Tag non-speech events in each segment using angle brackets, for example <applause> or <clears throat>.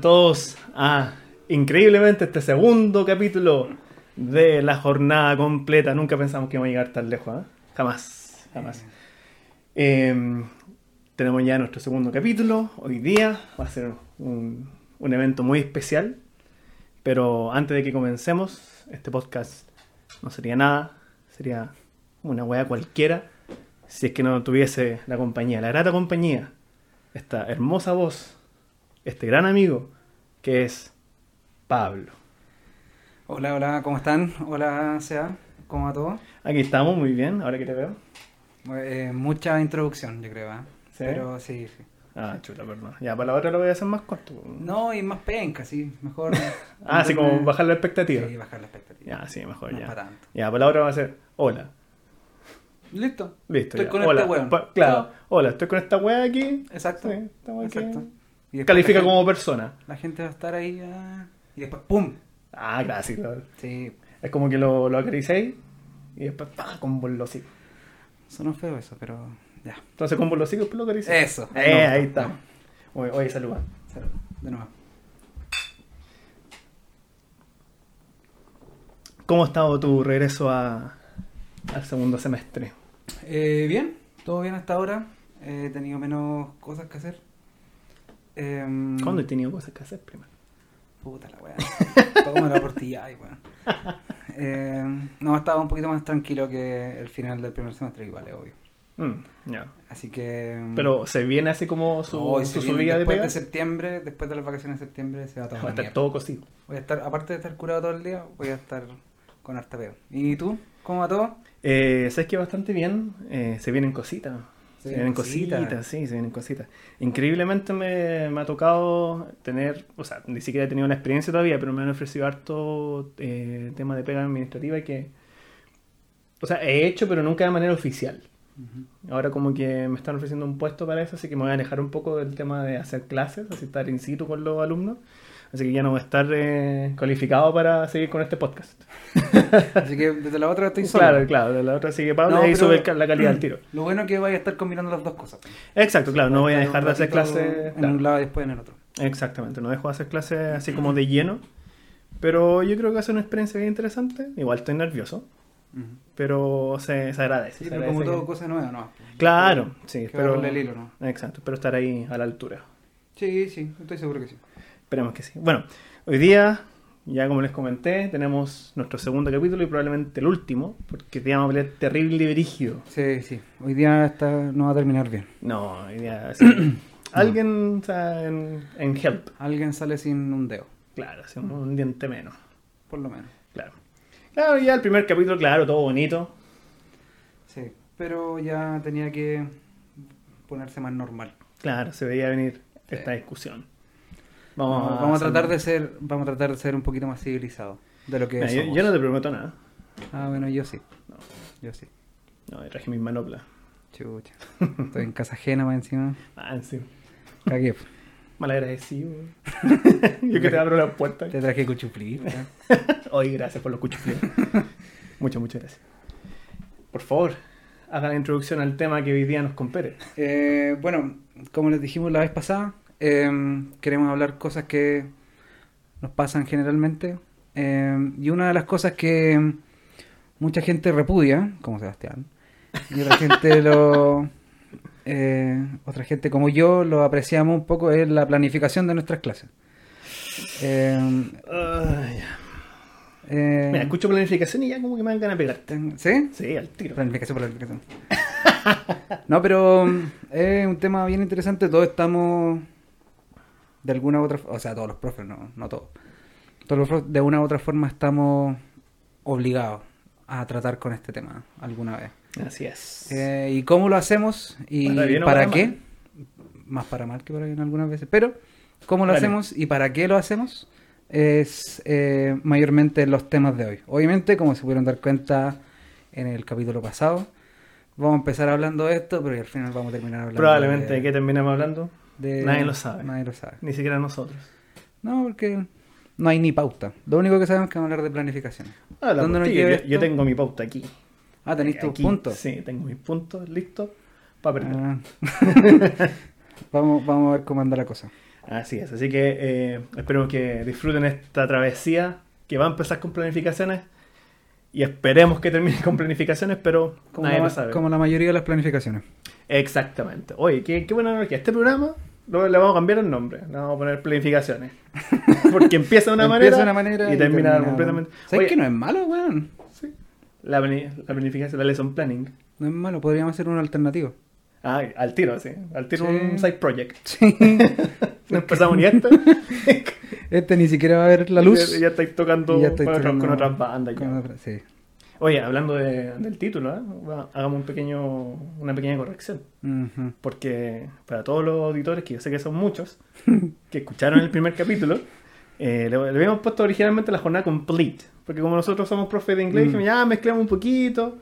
Todos a increíblemente este segundo capítulo de la jornada completa. Nunca pensamos que íbamos a llegar tan lejos, ¿eh? Jamás, jamás. Eh, tenemos ya nuestro segundo capítulo. Hoy día va a ser un, un evento muy especial. Pero antes de que comencemos, este podcast no sería nada. Sería una wea cualquiera si es que no tuviese la compañía, la grata compañía, esta hermosa voz, este gran amigo que es Pablo. Hola, hola, ¿cómo están? Hola, Sea, ¿cómo va todo? Aquí estamos, muy bien, ahora que te veo. Eh, mucha introducción, yo creo, ¿eh? ¿Sí? Pero sí, sí. Ah, chuta, perdón. Ya, para la otra lo voy a hacer más corto. No, y más penca, sí, mejor. <laughs> Ah, así como bajar la expectativa. Sí, bajar la expectativa. Ya, sí, mejor No ya. para tanto. Ya, para la otra va a ser hola. Listo. Listo. Estoy ya. con hola. este weón. Claro, hola, estoy con esta wea aquí. Exacto. Sí, estamos aquí. Exacto. Y Califica gente- como persona. La gente va a estar ahí ah, y después ¡pum! Ah, clásico. Sí, Es como que lo, lo acariciáis y después ¡pah! con bolosico. sonó feo eso, pero ya. Entonces con bolosico después lo acariciáis. Eso, Eh, no, ahí está. no. Oye, oye, saluda. Salud, De nuevo. ¿Cómo ha estado tu regreso a, al segundo semestre? Eh, bien, todo bien hasta ahora. He tenido menos cosas que hacer. Em, ¿Cuándo he tenido cosas que hacer primero? Puta la weá. Toma la portilla, ay, weón. Eh, no, estaba un poquito más tranquilo que el final del primer semestre, igual, es obvio. Mm, ya. Así que. mm, Pero se viene así como su, su subida de después de septiembre, después de las vacaciones de septiembre, se va a Va tomar a la estar mierda. todo cosido. Voy a estar, aparte de estar curado todo el día, voy a estar con harta peo. ¿Y tú? ¿Cómo va todo? Eh, ¿Sabes que bastante bien? Eh, se vienen cositas. Se, vienen cositas. sí, se vienen cositas. Increíblemente me, me ha tocado tener, o sea, ni siquiera he tenido la experiencia todavía, pero me han ofrecido harto eh, tema de pega administrativa que, o sea, he hecho, pero nunca de manera oficial. Ahora como que me están ofreciendo un puesto para eso, así que me voy a alejar un poco del tema de hacer clases, así estar in situ con los alumnos. Así que ya no voy a estar eh, cualificado para seguir con este podcast. <laughs> Así que desde la otra estoy solo. Claro, claro, de la otra sigue Pablo No, y ahí pero- sube la calidad del tiro. <clears throat> Lo bueno es que vaya a estar combinando las dos cosas. Exacto, claro, no voy a dejar de hacer clases. En un lado y después en el otro. Exactamente, no dejo de hacer clases así como de lleno. Pero yo creo que va a ser una experiencia bien interesante. Igual estoy nervioso, pero se, se agradece. Sí, se pero agradece como todo, que- cosa nueva, ¿no? Claro, sí, agarrarle el hilo, ¿no? Exacto, espero estar ahí a la altura. Sí, sí, estoy seguro que sí. Esperemos que sí. Bueno, hoy día, ya como les comenté, tenemos nuestro segundo capítulo y probablemente el último, porque te llama a pelear terrible y brígido. Sí, sí. Hoy día esta no va a terminar bien. No, hoy día. sí. <clears throat> Alguien está en, en help. Alguien sale sin un dedo, Claro, así un, diente menos. por lo menos. Claro. Claro, ya el primer capítulo, claro, todo bonito. Sí, pero ya tenía que ponerse más normal. Claro, se veía venir esta discusión. Vamos, Vamos, vamos a tratar de ser, vamos a tratar de ser un poquito más civilizados de lo que Mira, yo, somos. yo no te prometo nada. Ah, bueno, yo sí. No, Yo sí. no, traje mis manoplas. Chucha. Estoy en casa ajena más encima. <laughs> Ah, sí. Cagué. Malagradecido. <laughs> yo que te abro la puerta. Te traje cuchuflí. Hoy, <laughs> gracias por los cuchufleos. muchas, muchas gracias. Por favor, haga la introducción al tema que hoy día nos compete. Eh, bueno, como les dijimos la vez pasada, eh, queremos hablar cosas que nos pasan generalmente. Eh, y una de las cosas que mucha gente repudia, como Sebastián, y otra gente lo. <laughs> eh, otra gente como yo lo apreciamos un poco es la planificación de nuestras clases. Eh, Ay, eh, Mira, escucho planificación y ya como que me dan ganas de pegarte. ¿Sí? Sí, al tiro. Planificación, planificación. <laughs> No, pero es un tema bien interesante. Todos estamos de alguna u otra o sea, todos los profes, no, no todos. Todos los profes de una u otra forma estamos obligados a tratar con este tema alguna vez. Así es. Eh, ¿Y cómo lo hacemos? ¿Y Para bien o para para qué? mal. Más para mal que para bien algunas veces. Pero, ¿cómo lo Vale. hacemos y para qué lo hacemos? Es eh, mayormente los temas de hoy. Obviamente, como se pudieron dar cuenta en el capítulo pasado, vamos a empezar hablando de esto, pero al final vamos a terminar hablando Probablemente de qué terminamos hablando, de- nadie lo sabe. Nadie lo sabe. ni siquiera nosotros. No, porque no hay ni pauta. Lo único que sabemos es que vamos a hablar de planificación. Ah, la ¿Dónde nos portilla, lleva yo, tengo mi pauta aquí. Ah, tenéis tus puntos. Sí, tengo mis puntos listos para perder. Ah. <laughs> vamos, vamos a ver cómo anda la cosa. Así es, así que eh, espero que disfruten esta travesía que va a empezar con planificaciones y esperemos que termine con planificaciones, pero Como, nadie la, lo sabe. como la mayoría de las planificaciones. Exactamente. Oye, qué, qué buena energía. Este programa lo- le vamos a cambiar el nombre, le vamos a poner planificaciones. <laughs> Porque empieza de una, manera, de una manera y termina completamente. ¿Sabes Oye, que no es malo, weón? sí, la, la planificación, la lesson planning. No es malo, podríamos hacer un alternativo. Ah, al tiro, sí. Al tiro Sí. un side project. <laughs> Sí. No empezamos ni esto. <laughs> este ni siquiera va a ver la luz. Ya, ya estáis tocando ya con, otras- tocando con otras bandas. con otras- sí. Oye, hablando de- del título, ¿eh? Va, hagamos un pequeño, una pequeña corrección. Porque para todos los auditores, que yo sé que son muchos, <laughs> que escucharon el primer capítulo, eh, le, le habíamos puesto originalmente la jornada complete. Porque como nosotros somos profes de inglés, dijimos, ya mezclamos un poquito.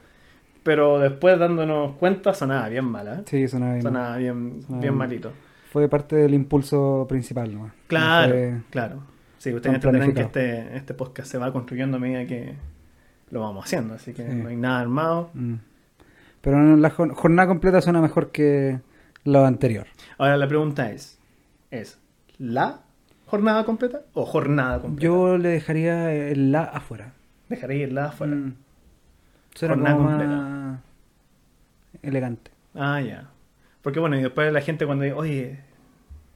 Pero después dándonos cuenta, sonaba bien mala. ¿eh? Sí, sonaba bien. Sonaba bien, Sonaba bien malito. Fue parte del impulso principal, ¿no? Claro, No fue- claro. Sí, ustedes entenderán que este, este podcast se va construyendo a medida que lo vamos haciendo. Así que Sí. no hay nada armado. Mm. Pero la jor- jornada completa suena mejor que lo anterior. Ahora la pregunta es, ¿es la jornada completa o jornada completa? Yo le dejaría el la afuera. Dejaré ir la afuera. Mm. Jornada completa. elegante. Ah, ya. Porque bueno, y después la gente cuando dice, oye,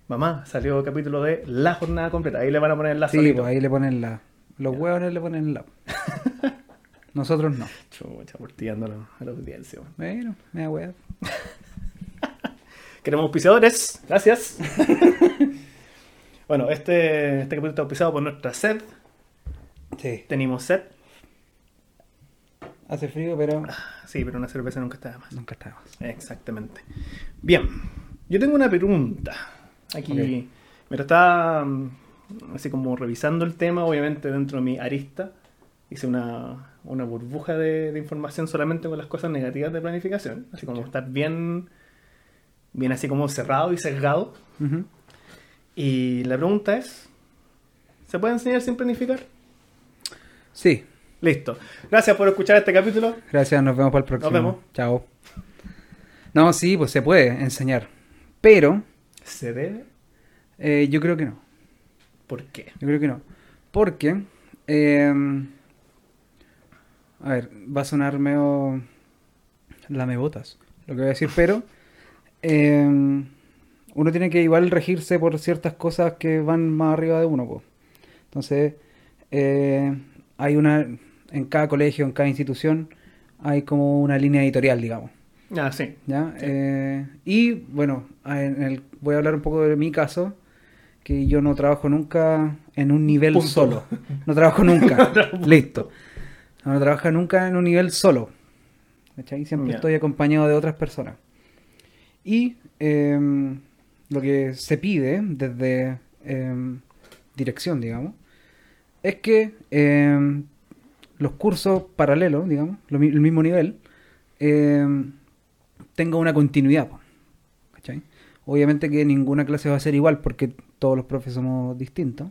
mamá, salió capítulo de la jornada completa, ahí le van a poner la Sí, solito. pues ahí le ponen la. Los Ya. hueones le ponen la. <laughs> Nosotros no. Chucha, portillándolo a la audiencia. bueno. Me da hueá. <laughs> Queremos auspiciadores, gracias. <laughs> bueno, este, este capítulo está auspiciado por nuestra sed. Sí. Tenemos sed. Hace frío, pero Sí, pero una cerveza nunca está de más. nunca está más. Exactamente. Bien, yo tengo una pregunta. Aquí, Ok. mientras estaba mm, así como revisando el tema, obviamente dentro de mi arista, hice una, una burbuja de, de información solamente con las cosas negativas de planificación, así como estar bien, bien así como cerrado y sesgado. Y la pregunta es, ¿se puede enseñar sin planificar? Sí, Listo. Gracias por escuchar este capítulo. gracias, nos vemos para el próximo. vemos. Chao. No, sí, pues se puede enseñar. Pero ¿Se debe? eh, yo creo que no. ¿Por qué? Yo creo que no. Porque, eh, a ver, va a sonar medio lamebotas lo que voy a decir, pero eh, uno tiene que igual regirse por ciertas cosas que van más arriba de uno. po. Entonces, eh, hay una, en cada colegio, en cada institución, hay como una línea editorial, digamos. Ah, sí. ¿ya? Sí. Eh, y bueno, en el- voy a hablar un poco de mi caso, que yo no trabajo nunca en un nivel Punto. solo. No trabajo nunca. <laughs> Listo. No, no trabajo nunca en un nivel solo. ¿cachai? Siempre estoy acompañado de otras personas. Y em, lo que se pide desde em, dirección, digamos, es que em, los cursos paralelos, digamos, lo el mismo nivel, tenga una continuidad. Obviamente que ninguna clase va a ser igual porque todos los profes somos distintos,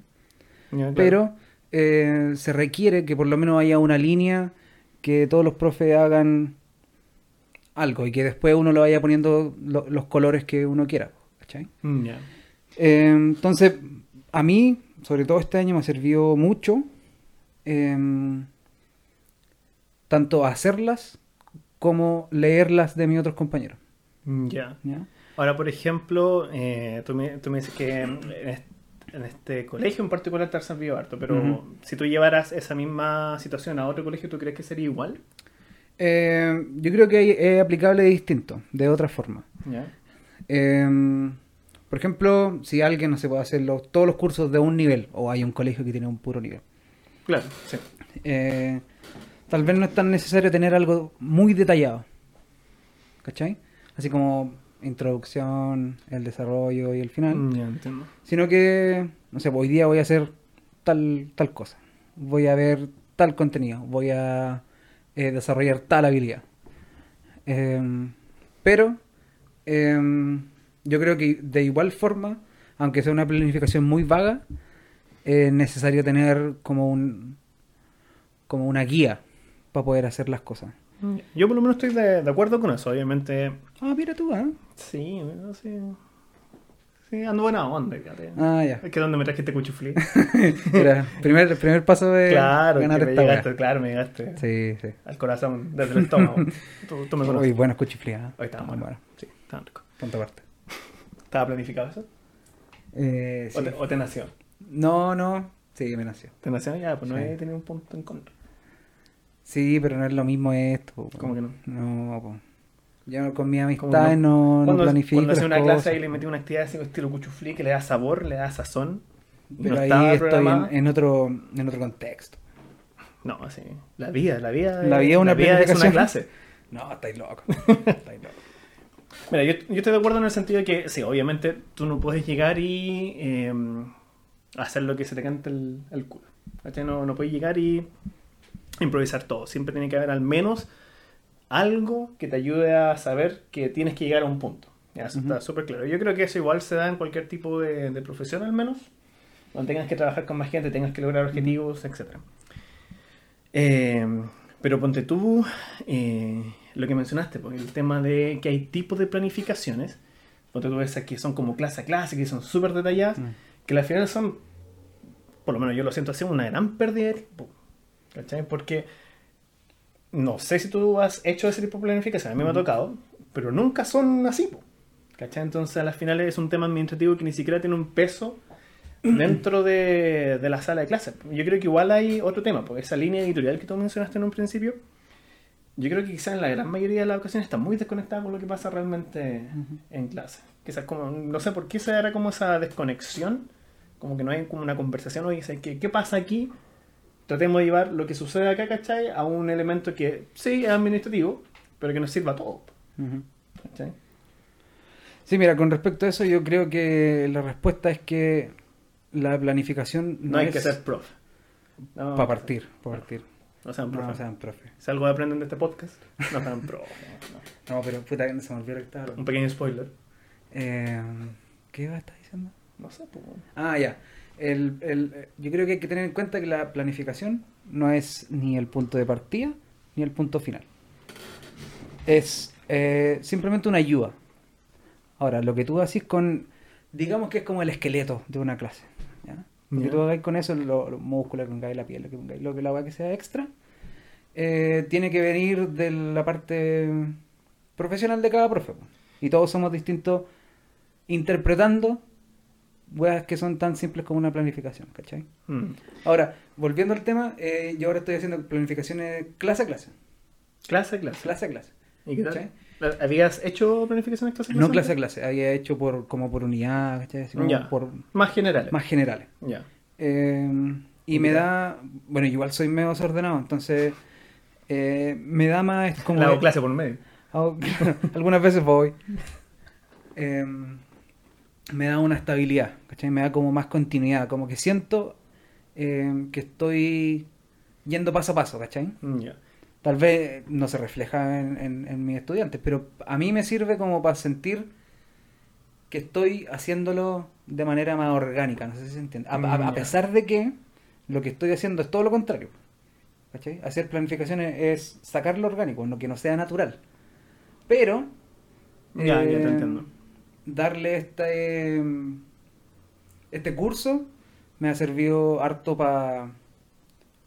claro. Eh, se requiere que por lo menos haya una línea que todos los profes hagan algo y que después uno lo vaya poniendo lo- los colores que uno quiera. ¿cachai? Mm. Eh, entonces, a mí, sobre todo este año, me ha servido mucho em, tanto hacerlas como leerlas de mis otros compañeros. Mm, Ya. Ahora, por ejemplo, eh, tú, me, tú me dices que en este, colegio en particular te ha servido harto, pero si tú llevaras esa misma situación a otro colegio, ¿tú crees que sería igual? Eh, yo creo que es aplicable distinto, de otra forma. Em, por ejemplo, si alguien no se puede hacer los- todos los cursos de un nivel, o hay un colegio que tiene un puro nivel, Claro, sí. eh, tal vez no es tan necesario tener algo muy detallado. ¿Cachai? Así como introducción, el desarrollo y el final. Mm, Ya entiendo. Sino que, no sé, hoy día voy a hacer tal, tal cosa. Voy a ver tal contenido. Voy a eh, desarrollar tal habilidad. Em, pero em, yo creo que de igual forma, aunque sea una planificación muy vaga, es necesario tener como un como una guía para poder hacer las cosas. Yo por lo menos estoy de, de acuerdo con eso, obviamente. Ah, mira tú, ¿ah? Sí, no sé. Sí, ando buena onda, fíjate. Ah, ya. Es que donde me trajiste cuchuflí. <laughs> Era primer, primer paso de claro, ganar esta llegaste, claro, me llegaste Sí, sí. al corazón, desde el estómago. tú, tú me conoces. Uy, buenos cuchiflías. ¿eh? Hoy estaba bueno. Bueno, Sí, estaba rico. punto aparte. ¿Estaba planificado eso? Eh, ¿O, sí. te, o te nació? No, no. Sí, me nació. ¿Te nació? Ya, pues no Sí. he tenido un punto en contra. Sí, pero no es lo mismo esto. po. ¿Cómo que no? No, po. Yo con mis ¿Cómo amistades no, no, cuando, planifico. cuando las una clase cosas. y le metí una actividad así estilo cuchuflí que le da sabor, le da sazón. Pero no ahí estoy en, en otro, en otro contexto. No, sí. La vida, la vida. La vida es una es una clase. <laughs> No, estáis locos. <laughs> estáis locos. Mira, yo, yo estoy de acuerdo en el sentido de que, sí, obviamente tú no puedes llegar y eh, hacer lo que se te cante el, el culo. No, no puedes llegar y <laughs> improvisar todo. Siempre tiene que haber al menos algo que te ayude a saber que tienes que llegar a un punto. Ya, eso está súper claro. Yo creo que eso igual se da en cualquier tipo de, de profesión al menos. Donde tengas que trabajar con más gente, tengas que lograr objetivos, etc. Eh, pero ponte tú eh, lo que mencionaste, pues, el tema de que hay tipos de planificaciones. Ponte tú esas que son como clase a clase, que son súper detalladas, Mm. que al final son, por lo menos yo lo siento así, una gran pérdida de tiempo. ¿Cachai? Porque no sé si tú has hecho ese tipo de planificación, a mí me ha tocado, pero nunca son así. Entonces a las finales es un tema administrativo que ni siquiera tiene un peso dentro de, de la sala de clases. Yo creo que igual hay otro tema, porque esa línea editorial que tú mencionaste en un principio, yo creo que quizás en la gran mayoría de las ocasiones está muy desconectada con lo que pasa realmente en clase. Quizás como, no sé por qué se era como esa desconexión, como que no hay como una conversación, oye, ¿sabes ¿qué, ¿qué pasa aquí? Tratemos de llevar lo que sucede acá, ¿cachai? A un elemento que sí es administrativo, pero que nos sirva a todos. ¿cachai? Sí, mira, con respecto a eso, yo creo que la respuesta es que la planificación No, no, hay es que ser profe. No, para partir, para partir. No sean profe. No sean profe. Si algo aprenden de este podcast, no sean profe. no. No, <laughs> pero puta, que se me olvidó que estaba Un pequeño spoiler. Eh, ¿Qué iba a estar diciendo? No sé, pues. Ah, ya. El, el- yo creo que hay que tener en cuenta que la planificación no es ni el punto de partida ni el punto final. Es eh, simplemente una ayuda. Ahora, lo que tú haces con, digamos que es como el esqueleto de una clase. ¿ya? Lo que tú hagas con eso, lo, los músculos que pongáis, la piel, lo que pongáis, lo que la haga que sea extra, eh, tiene que venir de la parte profesional de cada profe. Y todos somos distintos interpretando weas que son tan simples como una planificación, ¿cachai? Mm. Ahora, volviendo al tema, eh, yo ahora estoy haciendo planificaciones clase a clase. Clase, clase. Clase a clase. ¿Y qué tal? ¿Cachai? ¿Habías hecho planificaciones clase No clase a clase, había hecho por como por unidad, ¿cachai? Así como por Más generales. más generales. Ya. Eh, y me da, bueno, igual soy medio desordenado, entonces eh, me da más como... La hago clase por medio. Hago- <laughs> algunas veces voy. <laughs> Eh, me da una estabilidad, ¿cachai? Me da como más continuidad, como que siento eh, que estoy yendo paso a paso, ¿cachai? Mm. Tal vez no se refleja en, en- en mis estudiantes, pero a mí me sirve como para sentir que estoy haciéndolo de manera más orgánica, no sé si se entiende. A, a- Mm, a pesar de que lo que estoy haciendo es todo lo contrario. ¿cachai? Hacer planificaciones es sacar lo orgánico, no que no sea natural. Pero Ya, ya te eh, entiendo. Darle este este curso me ha servido harto para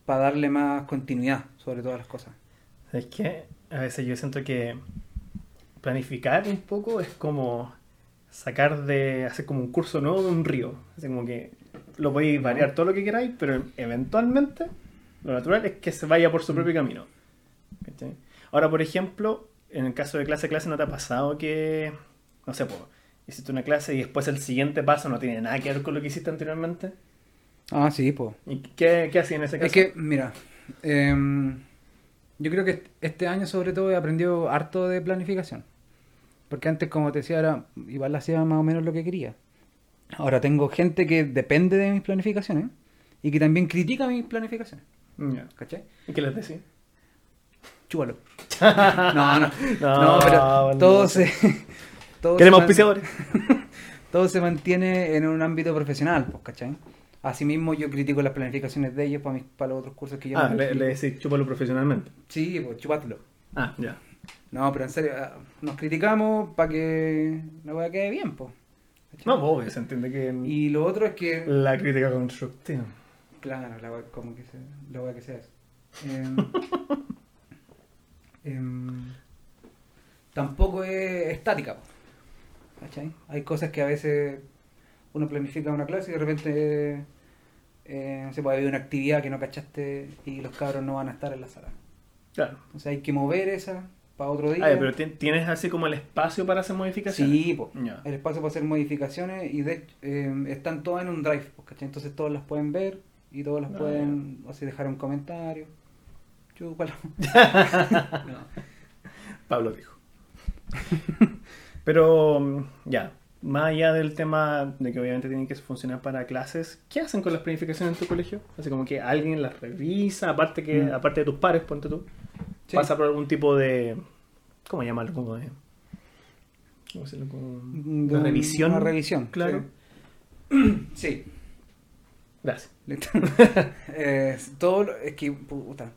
darle más continuidad sobre todas las cosas. Es que a veces yo siento que planificar un poco es como sacar de hacer como un curso nuevo de un río. Así como que lo podéis variar todo lo que queráis, pero eventualmente lo natural es que se vaya por su propio camino. ¿Cachai? Ahora, por ejemplo, en el caso de clase a clase, ¿no te ha pasado que, no sé, pues, hiciste una clase y después el siguiente paso no tiene nada que ver con lo que hiciste anteriormente? Ah, sí, pues. ¿Y qué, qué hacía en ese caso? Es que, mira, em, yo creo que este año sobre todo he aprendido harto de planificación. Porque antes, como te decía, era, igual hacía más o menos lo que quería. Ahora tengo gente que depende de mis planificaciones y que también critica mis planificaciones. Ya. ¿Cachai? ¿Y qué les decía? Chúbalo. <laughs> No, no. No, pero bueno, todo no se. Todo Queremos se auspiciadores. <laughs> todo se mantiene en un ámbito profesional, pues, ¿cachai? Asimismo, yo critico las planificaciones de ellos para, mis, para los otros cursos que yo Ah, no le, le decís chúpalo profesionalmente. Sí, pues chupátelo. Ah, ya. No, pero en serio, ah, nos criticamos para que la weá quede bien, pues. No, obvio, se entiende que Y lo otro es que... la crítica constructiva. Claro, la como que sea, la que sea eso. Em, <laughs> em, tampoco es estática, po, ¿cachai? Hay cosas que a veces uno planifica una clase y de repente eh, no sé, puede haber una actividad que no cachaste y los cabros no van a estar en la sala. Claro. Entonces hay que mover esa para otro día. Ah, pero ti- tienes así como el espacio para hacer modificaciones. Sí, po. El espacio para hacer modificaciones y de, eh, están todas en un drive, po, ¿cachai? Entonces todos las pueden ver y todos las Ah, pueden así dejar un comentario. <laughs> <laughs> No. Pablo dijo. <laughs> Pero mm, ya, más allá del tema de que obviamente tienen que funcionar para clases, ¿qué hacen con las planificaciones en tu colegio? Así como que alguien las revisa, aparte que Mm. aparte de tus pares, ponte tú, Sí. pasa por algún tipo de ¿cómo llamarlo? Como de ¿cómo decirlo? Como De de un- revisión. Una revisión, Claro. Sí. <clears throat> Sí. Gracias. <laughs> Eh, todo lo- es que puta,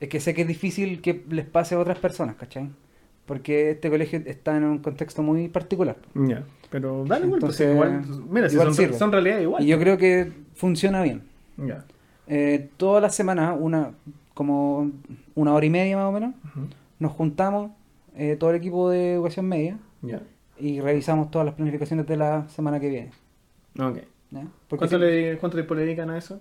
es que sé que es difícil que les pase a otras personas, ¿cachai? Porque este colegio está en un contexto muy particular. Ya, pero dale Entonces, igual, mira, si igual son, son realidad igual. Y yo creo que funciona bien. Ya. Eh, todas las semanas, una, como una hora y media más o menos, nos juntamos, eh, todo el equipo de educación media, Ya. y revisamos todas las planificaciones de la semana que viene. Ok. ¿ya? Porque ¿Cuánto, si- le, ¿Cuánto tiempo le dedican a eso?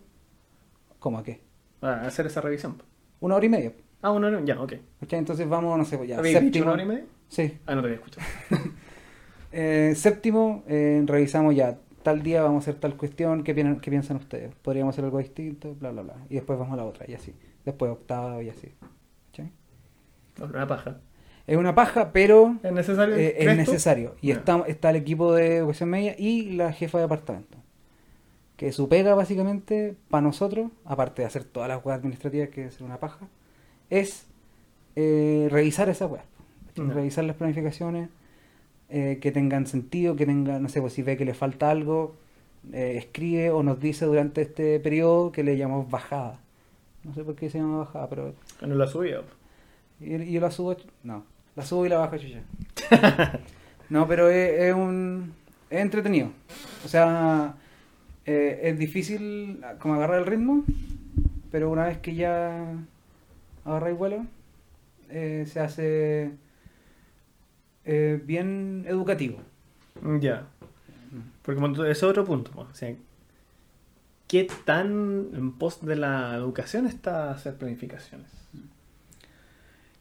¿Cómo a qué? A hacer esa revisión. Una hora y media. Ah, una hora, ya, ok. ¿cachai? Entonces vamos, no sé, ya. ¿Habéis dicho Séptimo, hora y media? Sí. Ah, no te había escuchado. <laughs> Eh, séptimo, eh, revisamos ya. Tal día vamos a hacer tal cuestión. ¿qué, piensan, ¿Qué piensan ustedes? ¿Podríamos hacer algo distinto? Bla, bla, bla. Y después vamos a la otra, y así. Después octavo y así. ¿cachai? No, una paja. Es una paja, pero ¿Es necesario? eh, es necesario. Y Ya. está, está el equipo de educación media y la jefa de departamento. Que su pega, básicamente, para nosotros, aparte de hacer todas las weas administrativas, que es una paja, es eh, revisar esa web. Revisar las planificaciones, eh, que tengan sentido, que tengan, no sé, pues si ve que le falta algo, eh, escribe o nos dice durante este periodo que le llamamos bajada. No sé por qué se llama bajada, pero No la subía. y, y yo la subo, no, la subo y la bajo chucha. <laughs> no, pero es, es un es entretenido. O sea, eh, es difícil como agarrar el ritmo, pero una vez que ya agarra el vuelo, eh, se hace eh, bien educativo. Ya. Porque ese es otro punto. pues, O sea, ¿qué tan en pos de la educación está hacer planificaciones?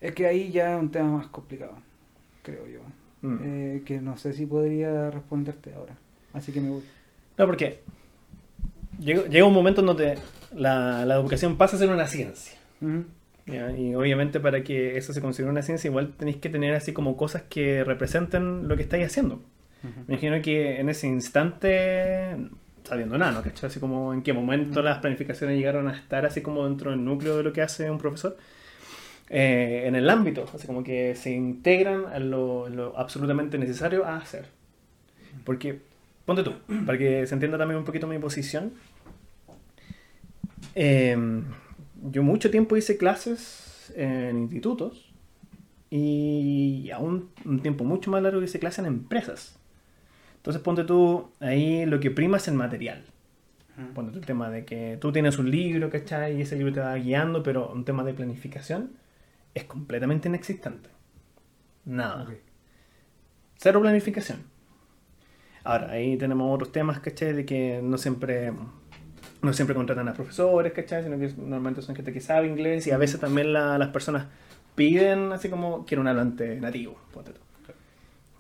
Es que ahí ya es un tema más complicado, creo yo. Mm. Eh, que no sé si podría responderte ahora. Así que me voy. No, porque llega, llega un momento en donde la, la educación pasa a ser una ciencia. Ujú. Y obviamente para que eso se considere una ciencia, igual tenéis que tener así como cosas que representen lo que estáis haciendo. Me imagino que en ese instante, sabiendo nada, ¿no? ¿Cachai? Así como en qué momento las planificaciones llegaron a estar así como dentro del núcleo de lo que hace un profesor. Eh, en el ámbito, así como que se integran en lo, lo absolutamente necesario a hacer. Porque, ponte tú, para que se entienda también un poquito mi posición. eh, yo mucho tiempo hice clases en institutos y aún un tiempo mucho más largo hice clases en empresas. Entonces ponte tú, ahí lo que prima es el material. Ponte tú el tema de que tú tienes un libro, ¿cachai? Y ese libro te va guiando, pero un tema de planificación es completamente inexistente. Nada. Ok. Cero planificación. Ahora, ahí tenemos otros temas, ¿cachai? De que no siempre, no siempre contratan a profesores, ¿cachai? Sino que normalmente son gente que sabe inglés y a veces también la- las personas piden así como quiero un hablante nativo, ponte tú.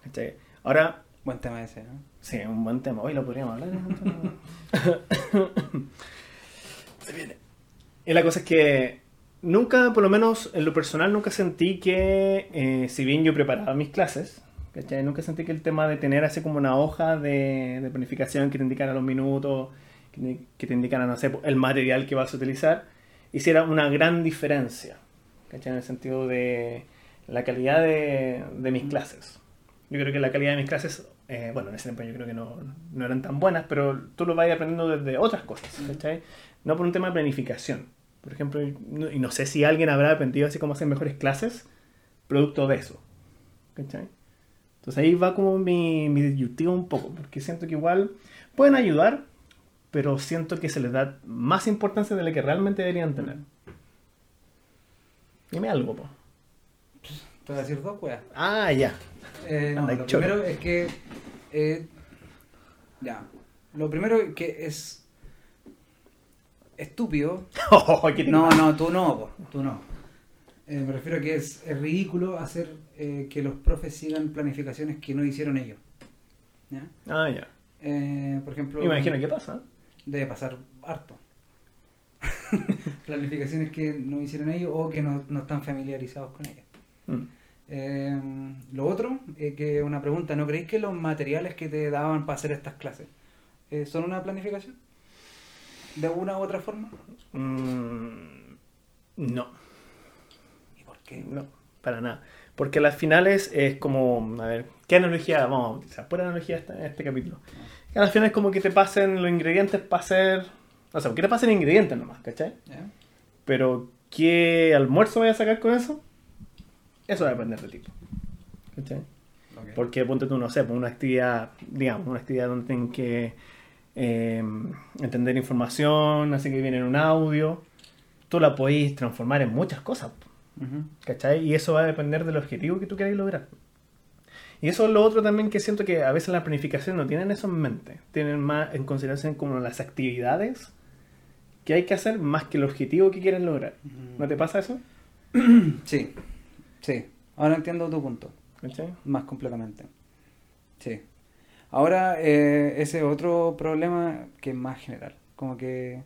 ¿Cachai? Ahora, Buen tema ese, ¿no? sí, un buen tema. Hoy lo podríamos hablar. <laughs> Se viene. Y la cosa es que nunca, por lo menos en lo personal, nunca sentí que, eh, si bien yo preparaba mis clases, ¿cachai? Nunca sentí que el tema de tener así como una hoja de, de planificación que te indicara los minutos, que te, que te indicara, no sé, el material que vas a utilizar, hiciera una gran diferencia, ¿cachai? En el sentido de la calidad de, de mis clases. Yo creo que la calidad de mis clases, eh, bueno, en ese tiempo yo creo que no, no eran tan buenas, pero tú lo vas aprendiendo desde otras cosas, ¿cachai? No por un tema de planificación. Por ejemplo, y no, y no sé si alguien habrá aprendido así como hacer mejores clases producto de eso, ¿cachai? Entonces ahí va como mi, mi un poco, porque siento que igual pueden ayudar, pero siento que se les da más importancia de la que realmente deberían tener. Dime algo, po. Te voy a decir dos weas. Ah, ya. Eh, no, lo choro. primero es que. eh, ya. Lo primero que es. Estúpido. <laughs> Oh, No, no, tú no, po, tú no. Eh, me refiero a que es, es ridículo hacer eh, que los profes sigan planificaciones que no hicieron ellos. ¿Ya? Ah, ya. Eh, por ejemplo. Imagino qué pasa. Debe pasar harto. <laughs> planificaciones que no hicieron ellos o que no, no están familiarizados con ellas. Mm. Eh, lo otro, eh, que una pregunta, ¿no creéis que los materiales que te daban para hacer estas clases eh, son una planificación? ¿De una u otra forma? Mm, no, ¿Y por qué? no, para nada. Porque las finales es como, a ver, ¿qué analogía? Vamos a utilizar pura analogía en este capítulo. Que a las finales es como que te pasen los ingredientes para hacer, o sea, que te pasen ingredientes nomás, ¿cachai? ¿Ya? Pero ¿qué almuerzo voy a sacar con eso? Eso va a depender de ti. ¿Cachai? Ok. Porque ponte tú, no sé, pues una actividad, digamos, una actividad donde tienen que eh, entender información, así que viene en un audio, tú la podéis transformar en muchas cosas, Ujú. ¿cachai? Y eso va a depender del objetivo que tú queráis lograr. Y eso es lo otro también que siento que a veces la planificación no tienen eso en mente, tienen más en consideración como las actividades que hay que hacer más que el objetivo que quieren lograr. ¿No te pasa eso? <clears throat> Sí, sí. Ahora entiendo tu punto, ¿Cachai? más completamente. Sí. Ahora, eh, ese otro problema que es más general, como que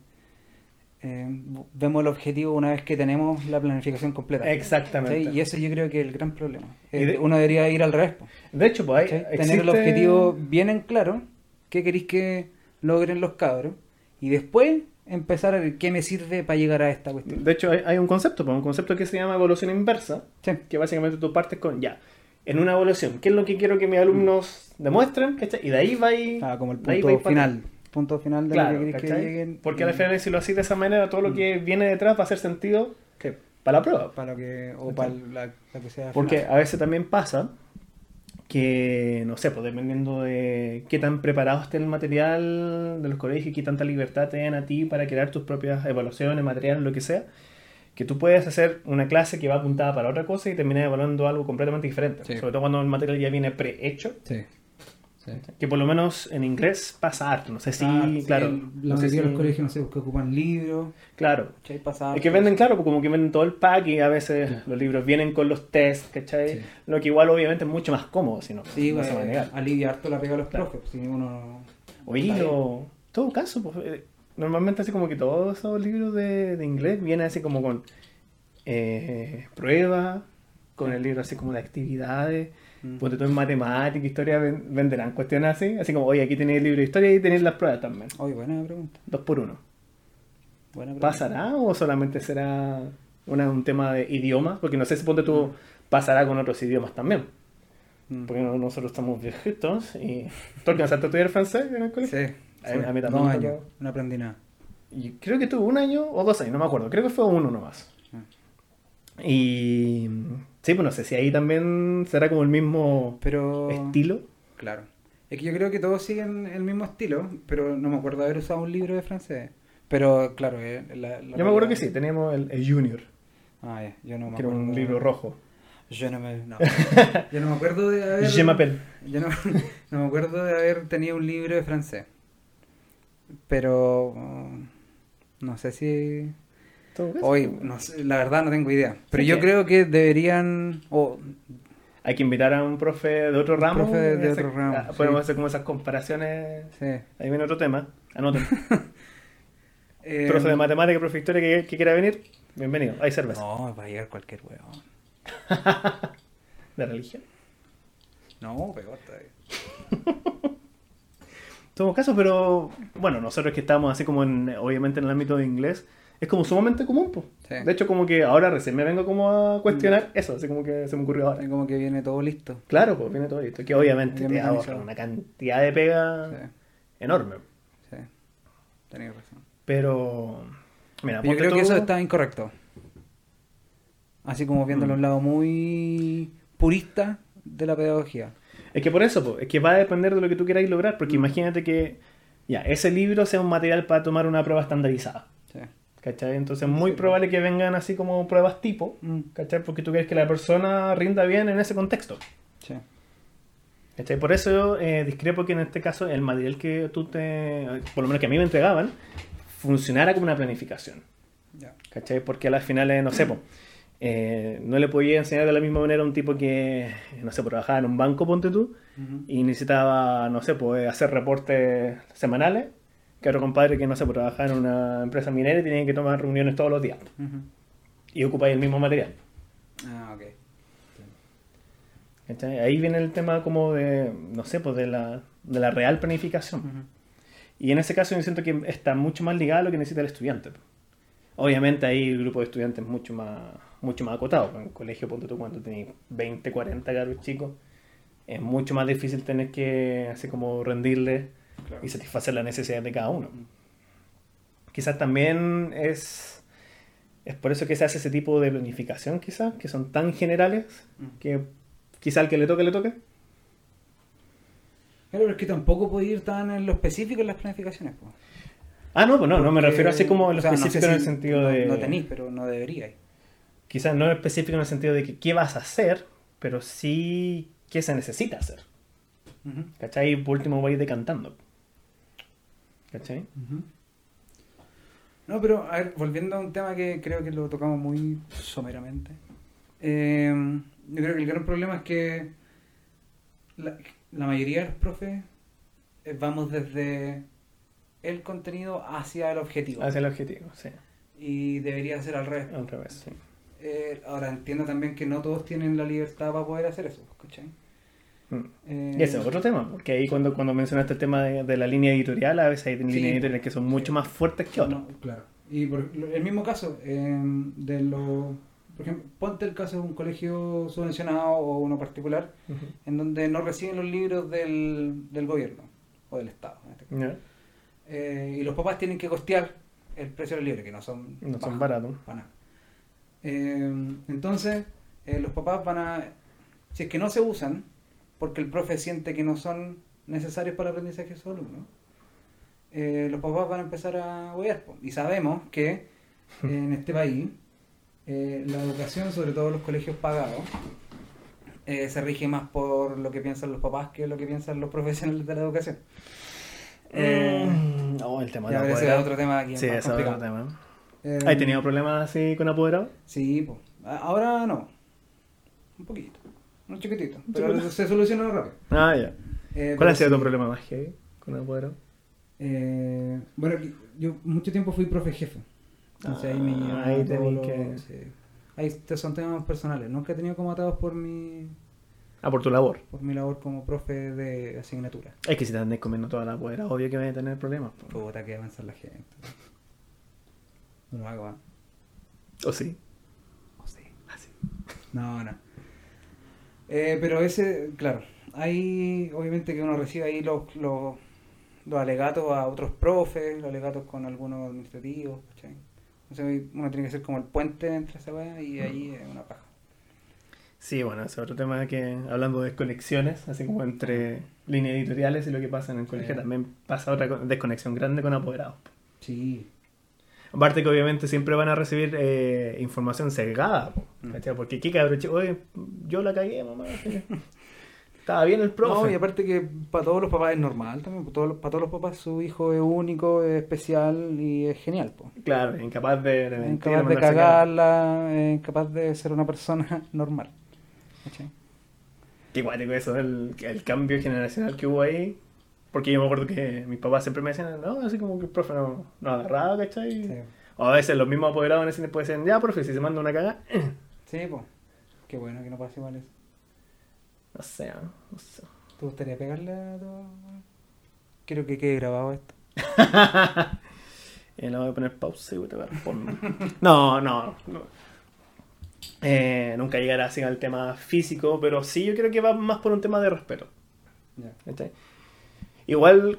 eh, vemos el objetivo una vez que tenemos la planificación completa. Exactamente. Sí, Y eso yo creo que es el gran problema. Y Eh, de- Uno debería ir al revés. De hecho, pues hay, ¿cachai? Tener el existe- objetivo bien en claro, qué queréis que logren los cabros, y después empezar a ver qué me sirve para llegar a esta cuestión. De hecho, hay, hay un concepto, pues, un concepto que se llama evolución inversa, Sí. que básicamente tú partes con, ya, en una evaluación, ¿qué es lo que quiero que mis alumnos demuestren? Y de ahí va ahí... Ah, como el punto final. Punto final de Claro, lo que lleguen. Porque al final, si lo haces de esa manera, todo lo que viene detrás va a hacer sentido para la prueba. para lo que, o ¿Cachai? para la, la que sea. Porque final. a veces también pasa que, no sé, pues dependiendo de qué tan preparado esté el material de los colegios y qué tanta libertad te den a ti para crear tus propias evaluaciones, materiales, lo que sea, que tú puedes hacer una clase que va apuntada para otra cosa y terminar evaluando algo completamente diferente. Sí. Sobre todo cuando el material ya viene prehecho, Sí. Sí. que por lo menos en inglés pasa harto. No sé si, Ah, claro. sí, no sé de los colegios, no sé, que ocupan libros. Claro. ¿cachai? Pasa Es que venden, claro, pues como que venden todo el pack y a veces Sí. los libros vienen con los tests, ¿cachai? Sí. Lo que igual obviamente es mucho más cómodo, si no, Sí, no se va a pues, negar. alivia harto la pega a los Claro. profes. Si uno. Lo- todo caso, pues, eh, normalmente así como que todos esos libros de, de inglés vienen así como con eh, pruebas, con el libro así como de actividades, Mm. ponte tú en matemática, historia, ven- venderán cuestiones así, así como, oye, aquí tenéis el libro de historia y tenéis las pruebas también, Oye, buena pregunta. dos por uno. Buena pregunta. ¿Pasará o solamente será una- un tema de idiomas? Porque no sé si ponte tú pasará con otros idiomas también. Mm. Porque no- nosotros estamos viejitos y... ¿Tú alcanzaste a estudiar francés en el colegio? Sí. A- sí. a mí también años. tocó. No aprendí nada. Y creo que tuve un año o dos años, no me acuerdo. Creo que fue uno nomás. Ah. Y sí, pues no sé si ahí también será como el mismo Pero. estilo. Claro. Es que yo creo que todos siguen el mismo estilo, pero no me acuerdo haber usado un libro de francés. Pero claro, eh, la, la- Yo me acuerdo que sí, teníamos el, el Junior, Ah, ya, yo no me que era un libro rojo. Yo no me, no. <laughs> yo no me acuerdo de haber. Je m'appelle. Yo no, <laughs> no me acuerdo de haber tenido un libro de francés. Pero. mm, No sé si. Hoy, no sé, la verdad no tengo idea. Pero Sí, yo creo que deberían. O Hay que invitar a un profe de otro ramo. profe de- otro ramo, ah, sí. Podemos hacer como esas comparaciones. sí. Ahí viene otro tema. Anoten. <laughs> Eh, profe de matemática, profe de historia que, que quiera venir, bienvenido. Hay cerveza. No, va a llegar cualquier weón. <laughs> De religión. No, peor todavía. <laughs> En todo caso, pero bueno, nosotros que estamos así como en, obviamente en el ámbito de inglés, es como sumamente común, pues. Sí. De hecho, como que ahora recién me vengo como a cuestionar eso, así como que se me ocurrió ahora. Como que viene todo listo. Claro, pues viene todo esto, que obviamente te ahorra una cantidad de pega Sí, enorme. sí. Tenías razón. Pero, mira, Yo creo que eso está incorrecto. Así como viéndolo Mm. un lado muy purista de la pedagogía. Es que por eso, po, es que va a depender de lo que tú queráis lograr, porque Mm. imagínate que ya ese libro sea un material para tomar una prueba estandarizada. ¿Cachai? Entonces es muy probable que vengan así como pruebas tipo, Mm, ¿cachai? Porque tú quieres que la persona rinda bien en ese contexto. sí. ¿Cachai? Por eso eh, discrepo que en este caso el material que tú te, por lo menos que a mí me entregaban, funcionara como una planificación. ¿Cachai? Porque a las finales, no sé, po, eh, no le podía enseñar de la misma manera a un tipo que, no sé, trabajaba en un banco, ponte tú, y necesitaba, no sé, pues hacer reportes semanales, que otro compadre que, no sé, pues trabajaba en una empresa minera y tenía que tomar reuniones todos los días. Y ocupáis el mismo material. Ah, ok. ¿cachai? Ahí viene el tema como de, no sé, pues de la, de la real planificación. Y en ese caso yo siento que está mucho más ligado a lo que necesita el estudiante. Obviamente ahí el grupo de estudiantes es mucho más, mucho más acotado. En el colegio, ponte tú, cuando tenés 20, 40 caros chicos, es mucho más difícil tener que así como rendirle Claro. y satisfacer las necesidades de cada uno. Quizás también es, es por eso que se hace ese tipo de planificación, quizás, que son tan generales Mm. que quizá al que le toque, le toque. Claro, pero es que tampoco puede ir tan en lo específico en las planificaciones. po. Ah, no, pues no, no me refiero así como en lo o sea, no sé específico en el sentido no- de... No tenéis, pero no deberíais. Quizás no específico en el sentido de que qué vas a hacer, pero sí qué se necesita hacer. Ujú. ¿Cachai? Por último voy decantando. ¿Cachai? No, pero a ver, volviendo a un tema que creo que lo tocamos muy someramente. eh, yo creo que el gran problema es que la, la mayoría de los profes eh, vamos desde el contenido hacia el objetivo. Hacia el objetivo, sí. Y debería ser al revés. Al revés, sí. Eh, ahora entiendo también que no todos tienen la libertad para poder hacer eso, ¿cachai? Mm. Eh, Y ese es otro tema, porque ahí cuando, cuando mencionaste el tema de, de la línea editorial, a veces hay Sí, líneas editoriales que son mucho más fuertes que otras. No, claro. Y por el mismo caso, eh, de lo, por ejemplo, ponte el caso de un colegio subvencionado o uno particular, en donde no reciben los libros del, del gobierno o del Estado. en este caso. Eh, y los papás tienen que costear el precio del libro, que no son, No son baratos. Eh, entonces, eh, los papás van a, si es que no se usan, porque el profe siente que no son necesarios para el aprendizaje de sus alumnos, eh, los papás van a empezar a huear. Y sabemos que <laughs> en este país eh, la educación, sobre todo los colegios pagados, eh, se rige más por lo que piensan los papás que lo que piensan los profesionales de la educación. Eh, Mm, oh, el tema de apoderado. otro tema aquí Sí, es otro tema. Eh, ¿Has tenido problemas así con apoderados? Sí, pues. Ahora no. Un poquito. Un chiquitito. Pero se soluciona rápido. Ah, ya. Eh, ¿Cuál ha sido sí, tu problema más heavy con apoderados? eh, bueno, yo mucho tiempo fui profe jefe. Entonces ahí me Ah, ahí los- que- sí. Ahí te- son temas personales. Nunca he tenido como atados por mi, Ah, por tu labor. por mi labor como profe de asignatura. Es que si te andas comiendo toda la apoderados, obvio que vas a tener problemas. Puta que avanza la gente. No lo hago, ¿ah? ¿O sí? ¿O sí? Así. No, no. Eh, pero ese, claro, hay obviamente que uno recibe ahí los, los, los alegatos a otros profes, los alegatos con algunos administrativos, ¿cachai? Entonces uno tiene que ser como el puente entre esa weá y ahí es una paja. Sí, bueno, ese es otro tema que, hablando de desconexiones, así como entre líneas editoriales y lo que pasa en el colegio, Sí. también pasa otra co- desconexión grande con apoderados. po. Sí. Aparte que obviamente siempre van a recibir eh, información sesgada, po, Mm. ¿cachai? Porque qué cabrón, oye, yo la cagué, mamá. <laughs> Estaba bien el No, profe. y aparte que para todos los papás es normal también, para todos, los- para todos los papás su hijo es único, es especial y es genial, pues. Claro, incapaz de, de Es mentir, incapaz de cagarla, incapaz de ser una persona <laughs> normal. ¿cachai? Qué guático eso, el, el cambio generacional que hubo ahí. Porque yo me acuerdo que mis papás siempre me decían, no, así como que el profe no, no agarraba, ¿cachai? Sí. O a veces los mismos apoderados en ese tiempo decían, ya, profe, si se manda una caga, <clears throat> Sí, pues. Qué bueno que no pase igual eso. no sé, ¿no? sé. ¿Te gustaría pegarle a tu... Quiero que quede grabado esto. <laughs> Eh, le voy a poner pausa y voy a responder. <laughs> No, no, no. Eh, nunca llegará así al tema físico, pero sí yo creo que va más por un tema de respeto. Ya. ¿cachai? Igual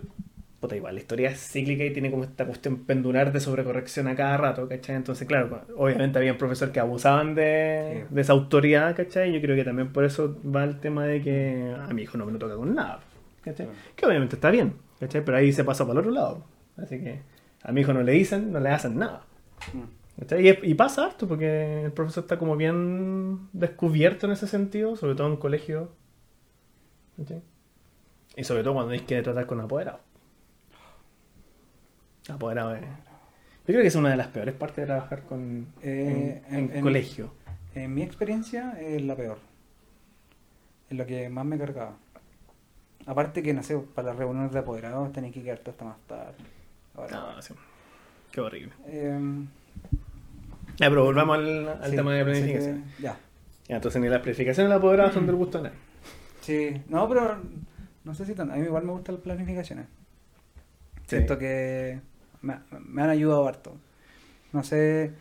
puta, igual, la historia es cíclica y tiene como esta cuestión pendular de sobrecorrección a cada rato, ¿cachai? Entonces, claro, obviamente había profesores que abusaban de, Sí. de esa autoridad, ¿cachai? Yo creo que también por eso va el tema de que a mi hijo no me lo toca con nada, ¿cachai? Claro. Que obviamente está bien, ¿cachai? Pero ahí se pasó para el otro lado. Así que a mi hijo no le dicen, no le hacen nada. Mm. ¿cachai? Y, y pasa harto porque el profesor está como bien descubierto en ese sentido, sobre todo en colegio. ¿cachai? Y sobre todo cuando hay que tratar con apoderados. Apoderado es... Yo creo que es una de las peores partes de trabajar con Eh, en, en colegio. En mi experiencia es la peor. Es lo que más me cargaba. Aparte que, no sé, para las reuniones de apoderados tenés que quedarte hasta más tarde. Ahora, No, sí. Qué horrible. em, Ya, pero volvamos al, al sí, tema de así planificación. que, ya. Ya, entonces ni las planificaciones ni las apoderadas son del gusto de nadie. Sí, no, pero no sé si tanto. A mí igual me gustan las planificaciones. Sí. Siento que me, me han ayudado harto. No sé.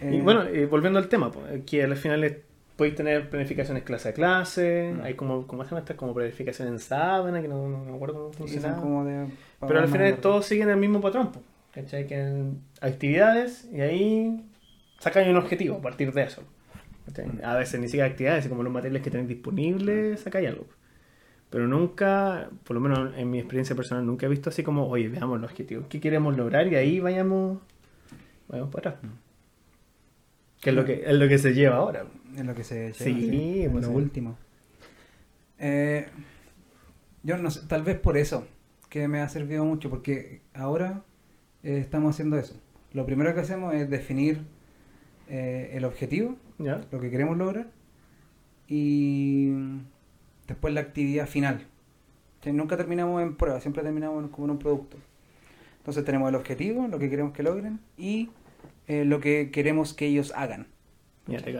Y eh, bueno, volviendo al tema, que al final es- podéis tener planificaciones clase a clase, Mm. hay como, ¿cómo se llama estas? Como planificación en sábana, que no, no me acuerdo cómo sí, son funciona. como de. Pero al final todos siguen el mismo patrón, ¿cachai? Que en actividades y ahí sacan un objetivo a partir de eso. ¿cachai? Mm. A veces ni siquiera actividades, como los materiales que tenéis disponibles, sacáis algo. Pero nunca, por lo menos en mi experiencia personal, nunca he visto así como, oye, veamos los objetivos, qué queremos lograr y ahí vayamos, vayamos para atrás. Que es lo que, es lo que se lleva ahora. Es lo que se lleva, Sí, es pues lo sí. último. Eh, yo no sé, tal vez por eso que me ha servido mucho, porque ahora eh, estamos haciendo eso. Lo primero que hacemos es definir eh, el objetivo, ¿Ya? lo que queremos lograr, y después la actividad final. Nunca terminamos en prueba, siempre terminamos como en un producto. Entonces tenemos el objetivo, lo que queremos que logren, y eh, lo que queremos que ellos hagan. Ya te.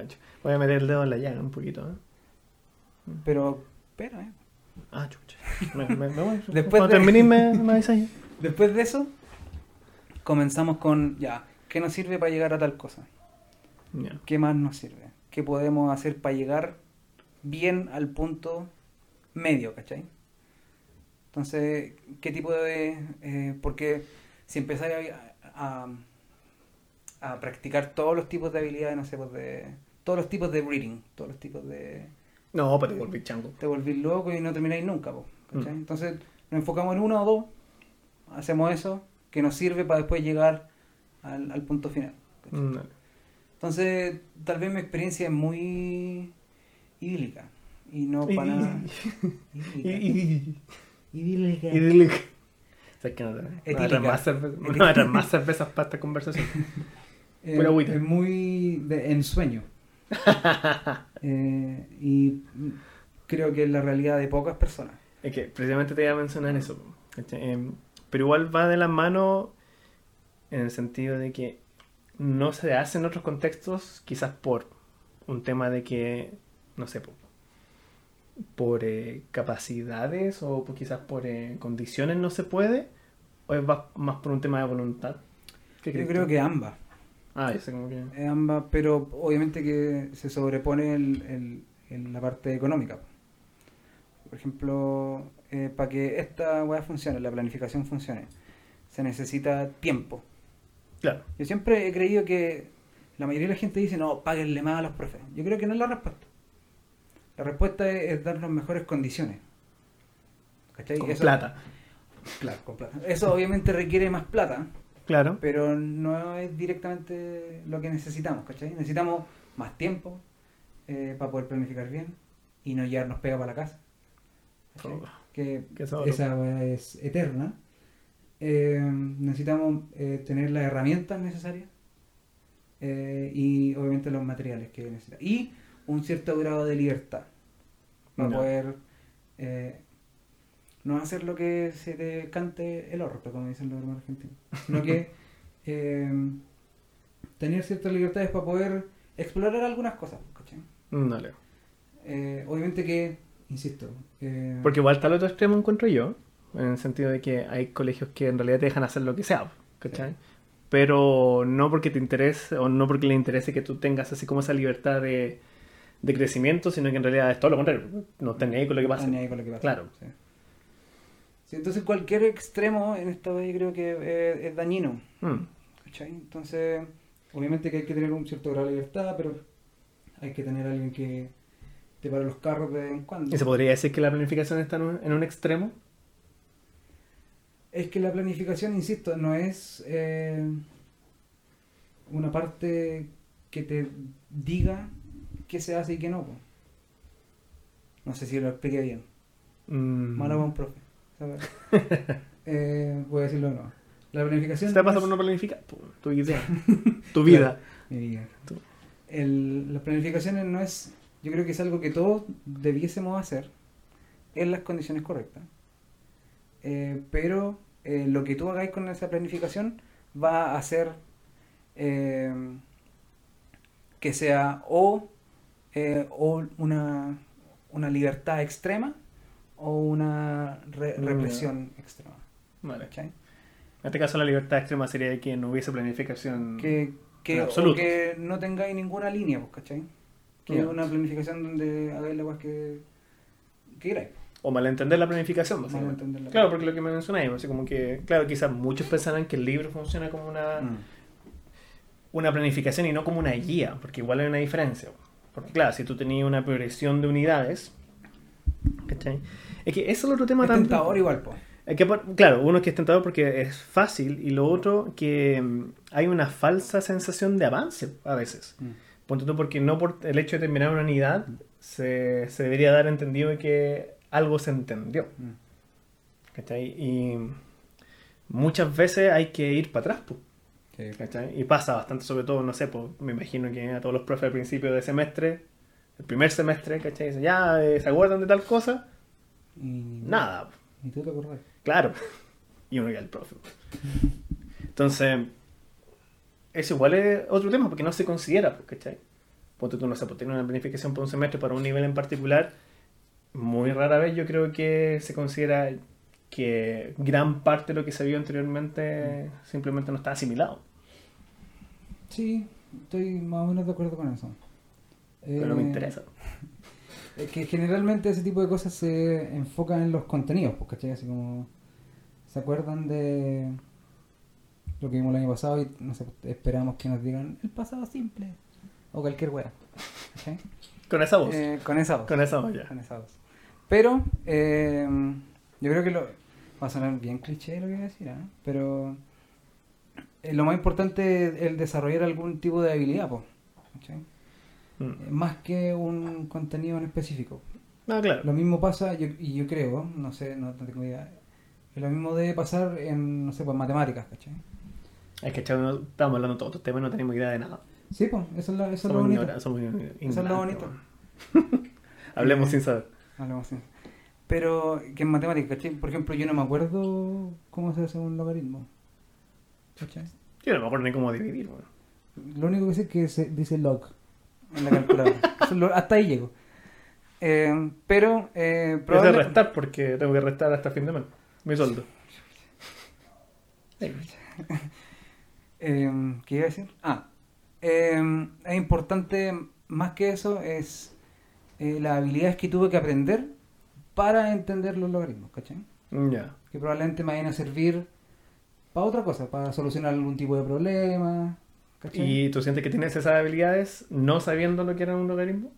Voy a meter el dedo en la llaga un poquito, ¿eh? Pero, pero, eh. Ah, chucha. Me, me, me voy. <laughs> Después Cuando de- me, me. <laughs> Después de eso, comenzamos con, ya, ¿qué nos sirve para llegar a tal cosa? Ya. ¿Qué más nos sirve? ¿Qué podemos hacer para llegar bien al punto medio, ¿cachai? Entonces, ¿qué tipo de...? eh, porque si empezáis a, a, a practicar todos los tipos de habilidades, no sé, pues de... Todos los tipos de reading, todos los tipos de... No, pero te volví chango. te volvís loco y no termináis nunca, po, ¿cachai? Mm. Entonces nos enfocamos en uno o dos, hacemos eso, que nos sirve para después llegar al, al punto final. Mm. Entonces, tal vez mi experiencia es muy idílica y no para nada. Y- y- Idílica. Idílico. O sea, que no, no, no, más no traer más cervezas para esta conversación. Eh, Pura agüita. es muy de ensueño. <laughs> Eh, y creo que es la realidad de pocas personas. Es que precisamente te iba a mencionar eso. Em, Pero igual va de la mano en el sentido de que no se hace en otros contextos, quizás por un tema de que, no sé, por, eh, capacidades o por- quizás por eh, condiciones no se puede, o es más por un tema de voluntad. ¿Qué Yo creo tú? que ambas. Ah, yo sé como que... Eh, ambas, pero obviamente que se sobrepone el, el- el- la parte económica. Por ejemplo, para que esta weá funcione, la planificación funcione, se necesita tiempo. Claro. Yo siempre he creído que la mayoría de la gente dice, no, páguenle más a los profes. Yo creo que no es la respuesta. La respuesta es, es darnos mejores condiciones. ¿Cachai? Con Eso- plata. Claro, con plata. Eso obviamente requiere más plata, Claro. pero no es directamente lo que necesitamos, ¿cachai? Necesitamos más tiempo eh, para poder planificar bien y no llevarnos pega para la casa. Oh, que esa es eterna. Eh, necesitamos eh, tener las herramientas necesarias y obviamente los materiales que necesitamos. Y un cierto grado de libertad para poder eh, no hacer lo que se te cante el orto, como dicen los hermanos argentinos, sino que <laughs> eh, tener ciertas libertades para poder explorar algunas cosas. ¿cachai? Mm, Dale. Eh, obviamente que, insisto, eh, Porque igual está al otro extremo encuentro yo, en el sentido de que hay colegios que en realidad te dejan hacer lo que sea, ¿cachai? Sí. Pero no porque te interese o no porque le interese que tú tengas así como esa libertad de, de crecimiento, sino que en realidad es todo lo contrario, no estás ni ahí con lo que pasa. ni ahí con lo que pasa. Claro. Sí. Sí, entonces cualquier extremo en esta vez creo que es, es dañino. Mm. ¿cachai? Entonces, obviamente que hay que tener un cierto grado de libertad, pero hay que tener a alguien que te para los carros de vez en cuando. ¿Y se podría decir que la planificación está en un, en un extremo? Es que la planificación, insisto, no es eh, una parte que te diga qué se hace y qué no. po. No sé si lo expliqué bien. Mm. Para un profe. <laughs> eh, voy a decirlo de nuevo. La planificación. ¿Se te pasa no por es- no planificar? Tu, <laughs> idea. tu vida. Mi vida. El- las planificaciones no es. Yo creo que es algo que todos debiésemos hacer en las condiciones correctas. Eh, pero eh, lo que tú hagáis con esa planificación va a hacer eh, que sea o, eh, o una, una libertad extrema o una re- Mm. represión extrema. Vale. ¿cachai? En este caso la libertad extrema sería que no hubiese planificación. que, que, absoluto. que no tengáis ninguna línea, pues, ¿cachai? Que es una planificación donde hagáis la que, que queráis. O malentender la planificación, básicamente. Malentender la Claro, porque lo que me mencionáis, así como que, claro, quizás muchos pensarán que el libro funciona como una, Mm. una planificación y no como una guía, porque igual hay una diferencia. Porque claro, si tú tenías una progresión de unidades, ¿cachai? Es que eso es el otro tema Es también. tentador igual, pues. Es que, claro, uno es que es tentador porque es fácil y lo otro que mm, hay una falsa sensación de avance a veces. Ponte tú porque no por el hecho de terminar una unidad se, se debería dar entendido de que algo se entendió. ¿Cachai? Y muchas veces hay que ir para atrás, pues, ¿cachai? Y pasa bastante, sobre todo, no sé, pues, me imagino que a todos los profes al principio de semestre, el primer semestre, ¿cachai? Dicen, ya, eh, ¿se acuerdan de tal cosa? Y, Nada, Y tú te acordás. claro. Y uno ya el profe. Entonces, eso igual es otro tema porque no se considera, pues, ¿cachai? Ponte tú, no sé, pues tener una planificación por un semestre para un nivel en particular, muy rara vez yo creo que se considera que gran parte de lo que se vio anteriormente simplemente no está asimilado. Sí, estoy más o menos de acuerdo con eso. Pero me Eh, interesa. <laughs> Es que generalmente ese tipo de cosas se enfocan en los contenidos, pues, ¿cachai? Así como. ¿Se acuerdan de lo que vimos el año pasado y no sé, esperamos que nos digan el pasado simple? O cualquier wea. ¿cachai? Con esa voz. Eh, con esa voz. Con esa voz ya. Con esa voz. Pero, eh, yo creo que lo. Va a sonar bien cliché lo que voy a decir, ¿ah? Pero. eh, lo más importante es el desarrollar algún tipo de habilidad, pues. ¿cachai? Mm. Eh, Más que un contenido en específico. Ah, claro. Lo mismo pasa, yo, y yo creo, no sé, no, no tengo idea, lo mismo debe pasar en, no sé, pues matemáticas, ¿cachai? Es que chavo, no- estamos hablando de todos estos temas no tenemos idea de nada. Sí, pues, eso es, la- eso es lo bonito. somos Eso es lo bonito. <laughs> Hablemos Eh, sin saber. Hablamos así. Pero que en matemáticas, ¿cachai? Por ejemplo, yo no me acuerdo cómo se hace un logaritmo. ¿Cachai? Yo no me acuerdo ni cómo dividir, weón. Lo único que sé es que se dice log en la calculadora. <laughs> Hasta ahí llego. Eh, pero, eh, Yo sé probable- restar porque tengo que restar hasta fin de mes. Mi sueldo. <laughs> Eh, ¿Qué iba a decir? Ah, eh, es importante, más que eso, es eh, las habilidades que tuve que aprender para entender los logaritmos, ¿cachai? Ya. Que probablemente me vayan a servir para otra cosa, para solucionar algún tipo de problema, ¿cachai? ¿Y tú sientes que tienes esas habilidades no sabiendo lo que era un logaritmo?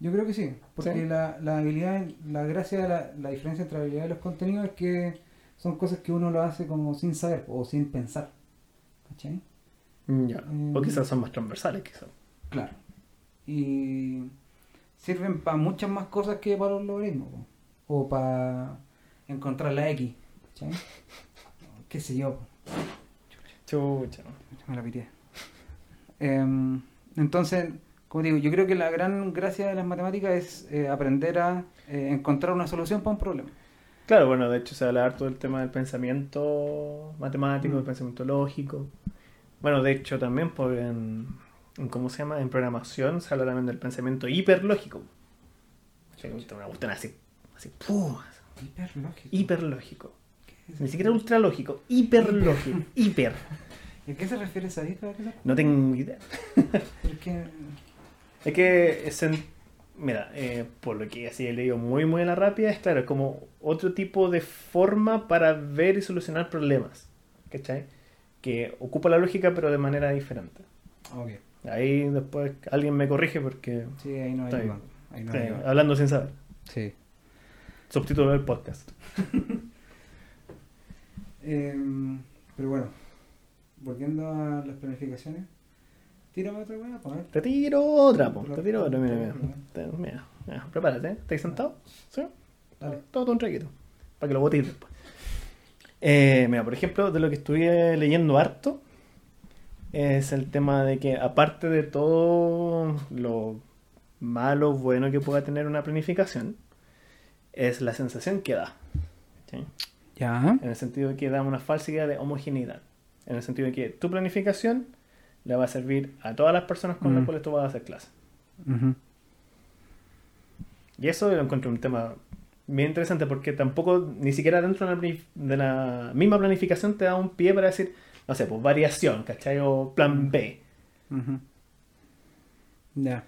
Yo creo que sí, porque Sí. La, la habilidad, la gracia, de la, la diferencia entre la habilidad y los contenidos es que son cosas que uno lo hace como sin saber o sin pensar, ¿cachai? Ya. O quizás son más transversales, quizás. Claro. Y sirven para muchas más cosas que para los logaritmos. O para encontrar la X. ¿Qué sé yo? Chucha. Me la pité. Em, entonces, como digo, yo creo que la gran gracia de las matemáticas es eh, aprender a eh, encontrar una solución para un problema. Claro, bueno, de hecho se habla harto del tema del pensamiento matemático, Mm. del pensamiento lógico. Bueno, de hecho también pues, en, en ¿cómo se llama? En programación se habla también del pensamiento hiperlógico. Una cuestión así, así, ¡pum! Hiperlógico. hiperlógico. ¿Qué es Ni siquiera ultralógico, hiperlógico, hiper. ¿Y <laughs> a qué se refiere esa dieta? No tengo idea. <laughs> Es que es en- mira, eh, por lo que así he leído muy, muy a la rápida, es claro, es como otro tipo de forma para ver y solucionar problemas. ¿Cachai? Que ocupa la lógica, pero de manera diferente. Ok. Ahí después alguien me corrige porque. Sí, ahí no hay. Ahí no hablando sin saber. Sí. Subtítulo del podcast. <laughs> Em, pero bueno, volviendo a las planificaciones, tírame otra weá, pues, ver. Te tiro otra, po. Te tiro otra, mira, mira. Mira, mira, prepárate, ¿eh? ¿Estás sentado? ¿Sí? Dale. Todo un traguito. Para que lo botes después. Eh, mira, por ejemplo, de lo que estuve leyendo harto, es el tema de que aparte de todo lo malo, bueno que pueda tener una planificación, es la sensación que da. ¿sí? Ya. En el sentido de que da una falsa idea de homogeneidad. En el sentido de que tu planificación le va a servir a todas las personas con las Mm. cuales tú vas a hacer clase. Y eso lo encuentro un tema bien interesante porque tampoco, ni siquiera dentro de la, planif- de la misma planificación te da un pie para decir, no sé, pues variación, ¿cachai? O plan B. Ya.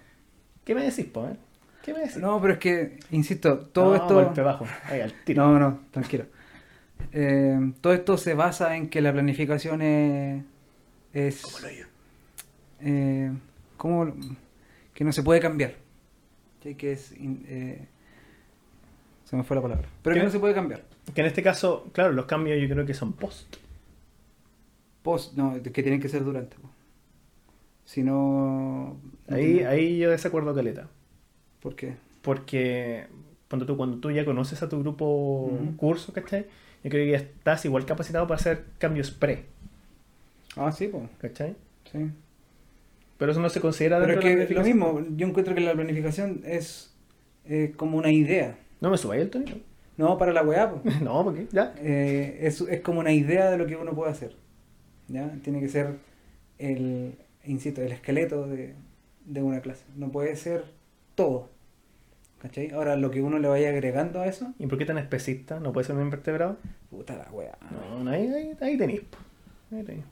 ¿Qué me decís, pues? eh? ¿Qué me decís? No, pero es que, insisto, todo No, esto... golpe bajo. Ahí, al tiro. No, no, tranquilo. Eh, todo esto se basa en que la planificación es... es eh, ¿cómo lo- que no se puede cambiar. Sí, Que es... in- eh, se me fue la palabra. Pero que no se puede cambiar. Que en este caso, claro, los cambios yo creo que son post. Post, no, que tienen que ser durante. Si no... Ahí, ahí yo desacuerdo caleta. ¿Por qué? Porque cuando tú, cuando tú ya conoces a tu grupo curso, ¿cachai? Yo creo que ya estás igual capacitado para hacer cambios pre, Ah, sí, pues. ¿cachai? Sí. Pero eso no se considera Pero dentro de la que lo mismo, yo encuentro que la planificación es eh, como una idea. No me subáis el tonito. No para la weá, po. <laughs> No, porque ya. Eh, es, es como una idea de lo que uno puede hacer. ¿ya? Tiene que ser el, insisto, el esqueleto de, de una clase. No puede ser todo. ¿Cachai? Ahora, lo que uno le vaya agregando a eso, ¿Y por qué tan especista? ¿No puede ser un invertebrado? puta la weá. No, no, ahí, ahí, ahí tenéis. po. Ahí tenéis.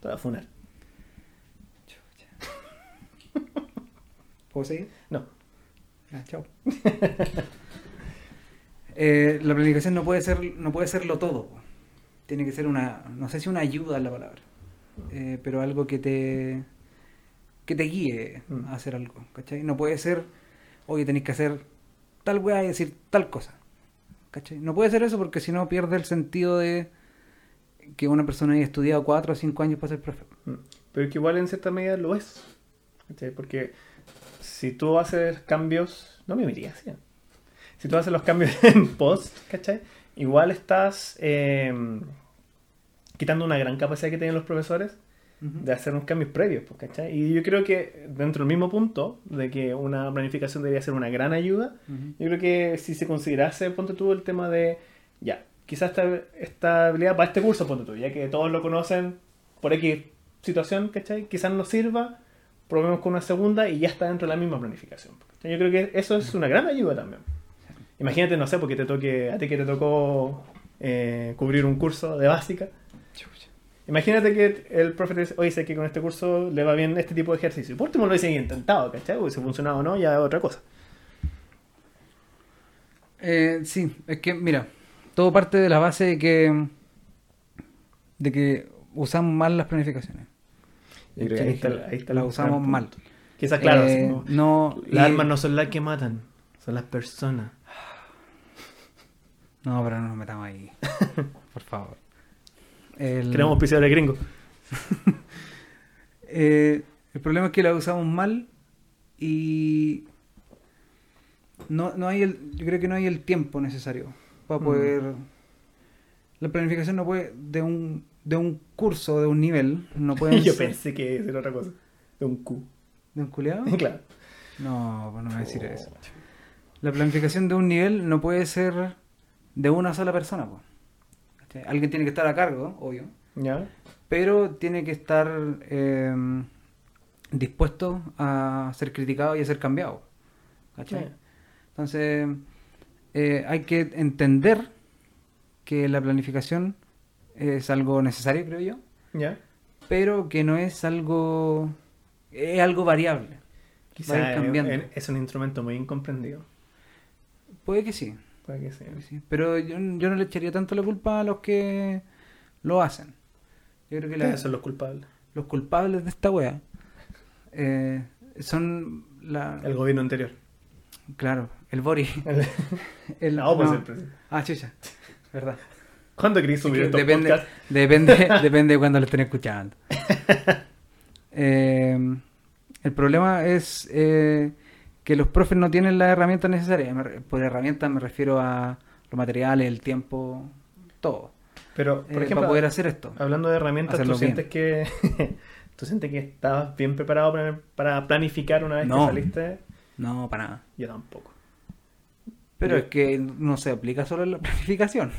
Te voy a funar. <laughs> ¿Puedo seguir? No. Ah, chao. <laughs> Eh, la planificación no puede ser no puede serlo todo. Tiene que ser una, no sé si una ayuda es la palabra, eh, pero algo que te que te guíe Mm. a hacer algo, ¿cachai? No puede ser, oye, tenéis que hacer tal weá y decir tal cosa, ¿cachai? No puede ser eso porque si no pierde el sentido de que una persona haya estudiado cuatro o cinco años para ser profe. Mm. Pero que igual en cierta medida lo es. ¿Cachai? Porque si tú haces cambios. No me mirías, ¿sí? Si tú haces los cambios <laughs> en post, ¿cachai? Igual estás eh, quitando una gran capacidad que tienen los profesores de hacer unos cambios previos, pues, ¿cachai? Y yo creo que dentro del mismo punto de que una planificación debería ser una gran ayuda, Ujú. yo creo que si se considerase, ponte tú, el tema de, ya, quizás esta, esta habilidad para este curso, ponte tú, ya que todos lo conocen por X situación, ¿cachai? Quizás nos sirva, probemos con una segunda y ya está dentro de la misma planificación. ¿cachai? Yo creo que eso es una gran ayuda también. Imagínate, no sé, porque te toque, a ti que te tocó eh, cubrir un curso de básica. Imagínate que el profe te dice, oye, sé que con este curso le va bien este tipo de ejercicio. Por último lo hubiese intentado, ¿cachai? Si funcionado o no, ya es otra cosa. Eh, sí, es que, mira, todo parte de la base de que de que usamos mal las planificaciones. Yo creo que ahí está, ahí está las usamos mal. Quizás, claro, Eh, no, las y- armas no son las que matan, son las personas. No, pero no nos metamos ahí. <laughs> Por favor. El, Queremos auspiciadores gringos. <laughs> eh, el problema es que la usamos mal y no, no hay el, yo creo que no hay el tiempo necesario para Mm. poder. La planificación no puede de un de un curso de un nivel no <laughs> puede Yo ser- pensé que era otra cosa. De un Q. de un culeado. <laughs> claro. No, pues no me voy a Oh. decir eso. La planificación de un nivel no puede ser de una sola persona. po. ¿Cachai? Alguien tiene que estar a cargo, obvio, ¿Ya? pero tiene que estar eh, dispuesto a ser criticado y a ser cambiado. ¿cachai? Entonces, eh, hay que entender que la planificación es algo necesario, creo yo, ¿Ya? pero que no es algo... es algo variable. Quizá cambiando. es, es un instrumento muy incomprendido. Puede que sí, Puede que sí. pero yo, yo no le echaría tanto la culpa a los que lo hacen. Yo creo que la- ¿Quiénes son los culpables? los culpables de esta wea eh, son la... El gobierno anterior. Claro, el Bori. El- <laughs> El, No, pues no. el presidente. Ah, chucha. Verdad. ¿Cuándo queréis subir estos depende, podcasts? depende, <laughs> depende de cuando lo estén escuchando. <laughs> Eh, el problema es eh, que los profes no tienen las herramientas necesarias. Por herramientas me refiero a los materiales, el tiempo, todo. Pero, eh, ejemplo, para poder hacer esto. hablando de herramientas, ¿tú sientes que <laughs> tú sientes que estabas bien preparado para, para planificar una vez No. que saliste? No, para nada. Yo tampoco. Pero Yo- es que no se aplica solo en la <laughs> planificación.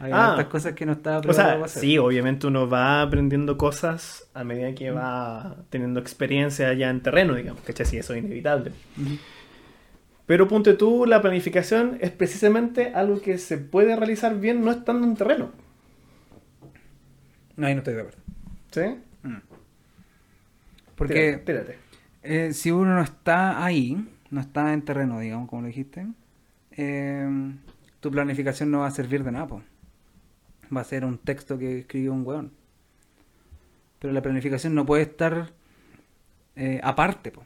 Hay Ah. otras cosas que no estaba O sea, hacer. sí, obviamente uno va aprendiendo cosas a medida que va teniendo experiencia ya en terreno, digamos, ¿cachai? Sí, eso es inevitable. Pero ponte tú, la planificación es precisamente algo que se puede realizar bien no estando en terreno. No, ahí no estoy de acuerdo. ¿Sí? Mm. Porque Tírate, tírate. eh, si uno no está ahí, no está en terreno, digamos, como lo dijiste, eh, tu planificación no va a servir de nada. po. Va a ser un texto que escribió un weón. Pero la planificación no puede estar eh, aparte. po.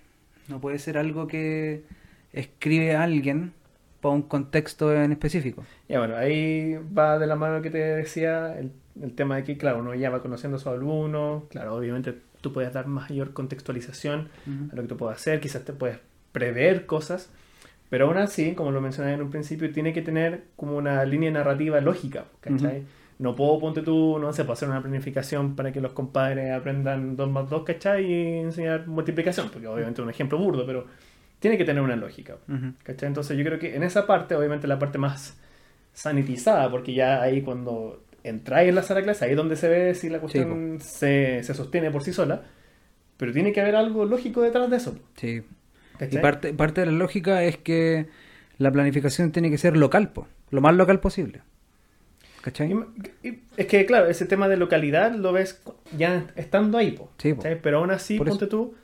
No puede ser algo que escribe alguien para un contexto en específico. Ya bueno, ahí va de la mano que te decía el, el tema de que, claro, uno ya va conociendo a sus alumnos, claro, obviamente tú puedes dar mayor contextualización a lo que tú puedes hacer, quizás te puedes prever cosas, pero aún así, como lo mencioné en un principio, tiene que tener como una línea narrativa lógica, ¿cachai? No puedo, ponte tú, no sé, puedo hacer una planificación para que los compadres aprendan 2 más 2, ¿cachai? Y enseñar multiplicación, porque obviamente es un ejemplo burdo, pero tiene que tener una lógica. ¿Cachai? Entonces yo creo que en esa parte, obviamente la parte más sanitizada, porque ya ahí cuando entráis en la sala de clase, ahí es donde se ve si la cuestión se, se sostiene por sí sola, pero tiene que haber algo lógico detrás de eso. Sí. Y parte, parte de la lógica es que la planificación tiene que ser local, po, lo más local posible. ¿Cachai? Y- y- es que, claro, ese tema de localidad lo ves ya estando ahí, po, Sí, po. pero aún así, Por eso. ponte tú,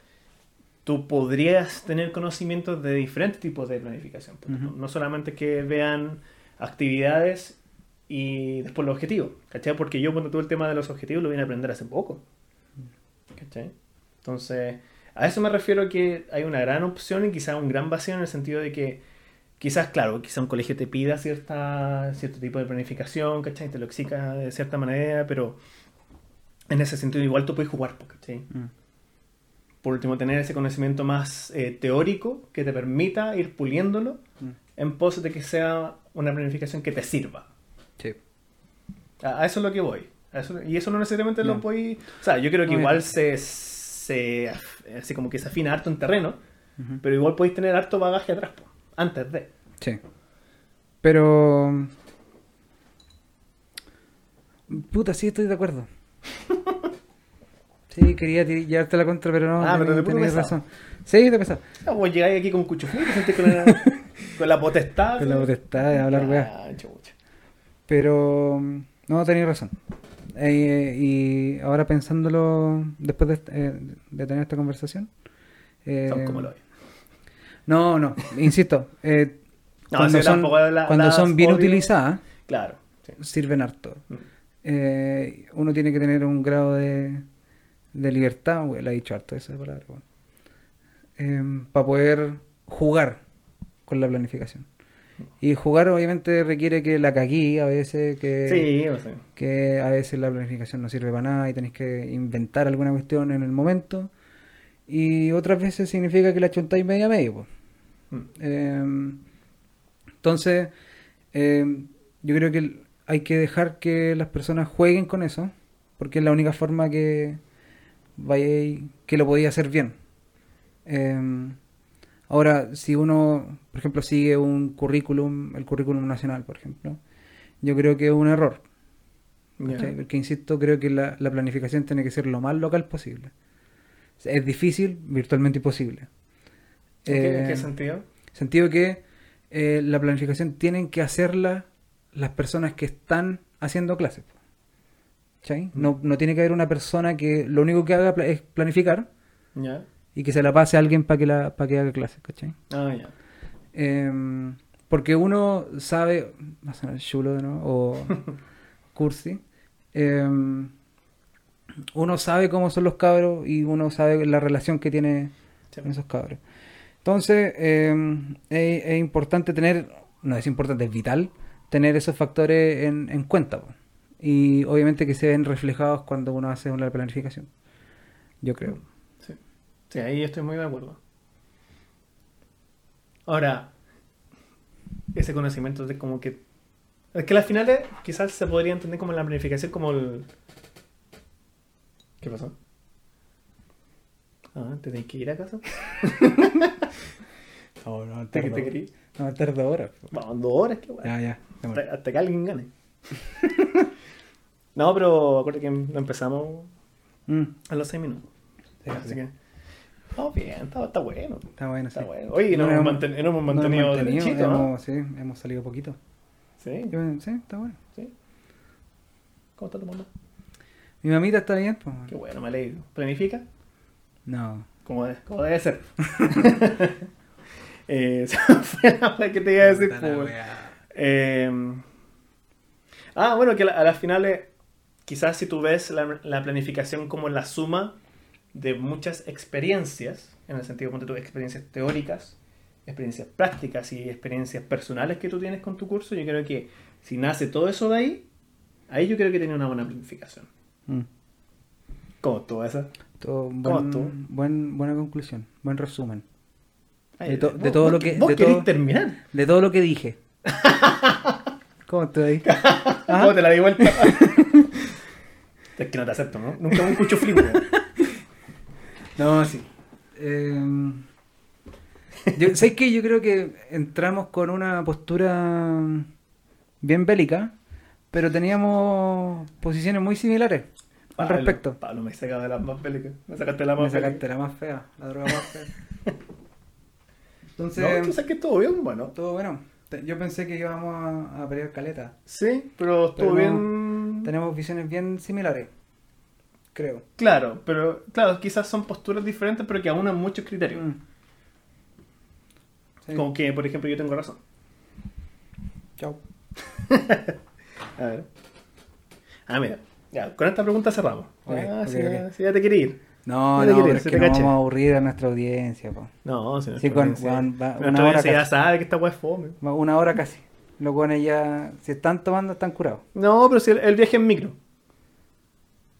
tú podrías tener conocimientos de diferentes tipos de planificación. tú. Ujú. No solamente que vean actividades y después los objetivos, ¿cachai? Porque yo, cuando tuve el tema de los objetivos, lo vine a aprender hace poco, ¿cachai? Entonces, a eso me refiero que hay una gran opción y quizá un gran vacío en el sentido de que quizás, claro, quizá un colegio te pida cierta, cierto tipo de planificación, ¿cachai? Te lo exija de cierta manera, pero en ese sentido igual tú puedes jugar, ¿cachai? Mm. Por último, tener ese conocimiento más eh, teórico que te permita ir puliéndolo Mm. en pos de que sea una planificación que te sirva. Sí. A, a eso es lo que voy. Eso- y eso no necesariamente lo voy... O sea, yo creo que No, igual se, se... Así como que se afina harto en terreno, pero igual podéis tener harto bagaje atrás, po, antes de. Sí. Pero... Puta, sí estoy de acuerdo. Sí, quería llevarte la contra, pero no, Ah, pero tení- de tenías razón. Sí, de pesado. Ah, vos llegáis aquí con cuchuflí, te sentís con la, <laughs> con la potestad. Con la potestad de hablar, weá. Ah. Pero no, tenéis razón. Eh, y ahora pensándolo, después de, eh, de tener esta conversación. eh, Son como lo es. No, no, insisto. eh, <laughs> No, cuando son, la- cuando son bien utilizadas, Claro. sí. sirven harto. Mm. Eh, uno tiene que tener un grado de, de libertad, la he dicho harto esa palabra, para poder jugar con la planificación. Y jugar obviamente requiere que la caguí a veces, que, Sí, o sea. que a veces la planificación no sirve para nada y tenéis que inventar alguna cuestión en el momento. Y otras veces significa que la chuntáis media medio. Eh, entonces, eh, yo creo que hay que dejar que las personas jueguen con eso, porque es la única forma que vaya que lo podía hacer bien. Eh, ahora, si uno, por ejemplo, sigue un currículum, el currículum nacional, por ejemplo, yo creo que es un error. Porque, insisto, creo que la, la planificación tiene que ser lo más local posible. Es difícil, virtualmente imposible. ¿En qué, en qué Eh, sentido? Sentido que eh, la planificación tienen que hacerla las personas que están haciendo clases. ¿cachai? No, no tiene que haber una persona que lo único que haga es planificar y que se la pase a alguien para que, la, para que haga clases, ¿cachai? Ah, ya. Em, porque uno sabe, va a sonar chulo ¿no? o <laughs> cursi, em, uno sabe cómo son los cabros y uno sabe la relación que tiene Sí. con esos cabros. Entonces, em, es, importante tener, no es importante, es vital tener esos factores en, en cuenta. Y obviamente que se ven reflejados cuando uno hace una planificación. Yo creo. Sí. Sí, ahí estoy muy de acuerdo. Ahora, ese conocimiento de como que... Es que las finales quizás se podría entender como la planificación como el... ¿Qué pasó? Ah, ¿te tenés que ir a casa? <laughs> No, no, ¿Te, te querí? No, tarda horas. po. Vamos, dos horas, qué bueno. Ya, ya. Hasta, hasta que alguien gane. <laughs> no, pero acuérdate que no empezamos Mm, a los seis minutos. sí, Así sí. que... Oh, bien, está, está bueno. Está bueno, Está sí. bueno. Oye, nos No, hemos, manten- nos hemos Nos hemos mantenido, mantenido, ¿no? sí, hemos salido poquito. Sí, Yo- Sí, está bueno. sí. ¿Cómo está tu mamá? Mi mamita está bien, pues. Qué bueno, me alegro. ¿Planifica? No. Como, de- como debe ser. <laughs> eh, <laughs> me fue la que te iba a decir. Pues. Eh, ah, bueno, que a la- a las finales, quizás si tú ves la, la planificación como la suma de muchas experiencias, en el sentido de experiencias teóricas, experiencias prácticas y experiencias personales que tú tienes con tu curso, yo creo que si nace todo eso de ahí, ahí yo creo que tiene una buena planificación. Mm. ¿Cómo tú esa? Todo ¿Cómo buen, buena conclusión, buen resumen. Ay, De to- vos- de todo vos lo que- Vos de todo- terminar. De todo lo que dije. <laughs> ¿Cómo estoy ahí? Ajá. ¿Cómo te la di vuelta? <laughs> es que no te acepto, ¿no? Nunca me escucho weón. <laughs> No, sí. Eh, yo, ¿Sabes qué? Yo creo que entramos con una postura bien bélica, pero teníamos posiciones muy similares al Pablo, respecto. Pablo, me sacaste de las más bélicas. Me sacaste la Me más sacaste la más fea, la droga más fea. Entonces, No, tú sabes que estuvo bien, bueno. todo bueno. Yo pensé que íbamos a, a pelear caleta. Sí, pero estuvo Pero bien. Tenemos visiones bien similares, creo. Claro, pero claro, quizás son posturas diferentes, pero que aunan muchos criterios. Mm. Sí. Como que, por ejemplo, yo tengo razón. Chao. <laughs> A ver. Ah, mira. Ya, con esta pregunta cerramos. Ah, ok, sí, ok. ya, sí, ya te quería ir. No, no, pero es que no vamos a aburrir a nuestra audiencia, po. No, si Sí, con- audiencia- va- una hora audiencia ya sabe que esta weá es fome. Una hora casi. Los guanes ya, si están tomando, están curados. No, pero si el, el viaje en micro.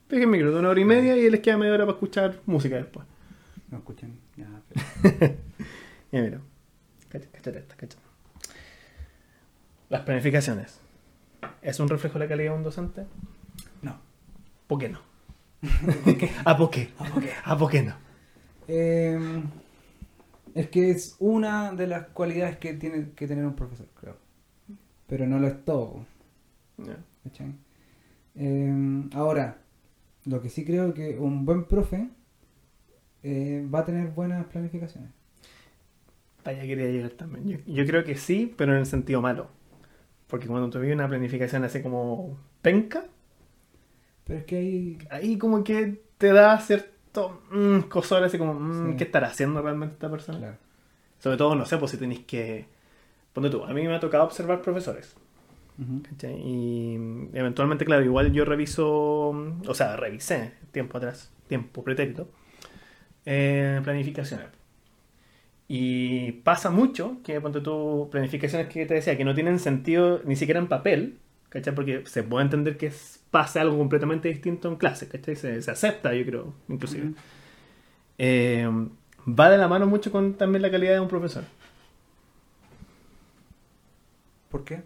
Viaje en micro de una hora y media y les queda media hora para escuchar música después. No escuchan. Ya, pero- <laughs> Ya mira. Cacha- Cáchate esta, cáchate. Las planificaciones. ¿Es un reflejo de la calidad de un docente? ¿Por qué no? <laughs> ¿A por qué? ¿A por qué no? Eh, es que es una de las cualidades que tiene que tener un profesor, creo. Pero no lo es todo. ¿cachai? Eh, ahora, lo que sí creo que un buen profe eh, va a tener buenas planificaciones. Para allá quería llegar también. Yo, yo creo que sí, pero en el sentido malo. Porque cuando tú una planificación así como penca, Pero es que hay... ahí como que te da cierto mm, cosor así como, mm, Sí. ¿qué estará haciendo realmente esta persona? Claro. Sobre todo, no sé, pues si tenéis que... Ponte tú, a mí me ha tocado observar profesores. Ujú. ¿cachai? Y eventualmente, claro, igual yo reviso, o sea, revisé tiempo atrás, tiempo pretérito, eh, planificaciones. Y pasa mucho que, ponte tú, planificaciones que te decía, que no tienen sentido ni siquiera en papel, ¿cachai? Porque se puede entender que es- pase algo completamente distinto en clase, ¿cachai? Se, se acepta, yo creo, inclusive. Eh, va de la mano mucho con también la calidad de un profesor. ¿Por qué?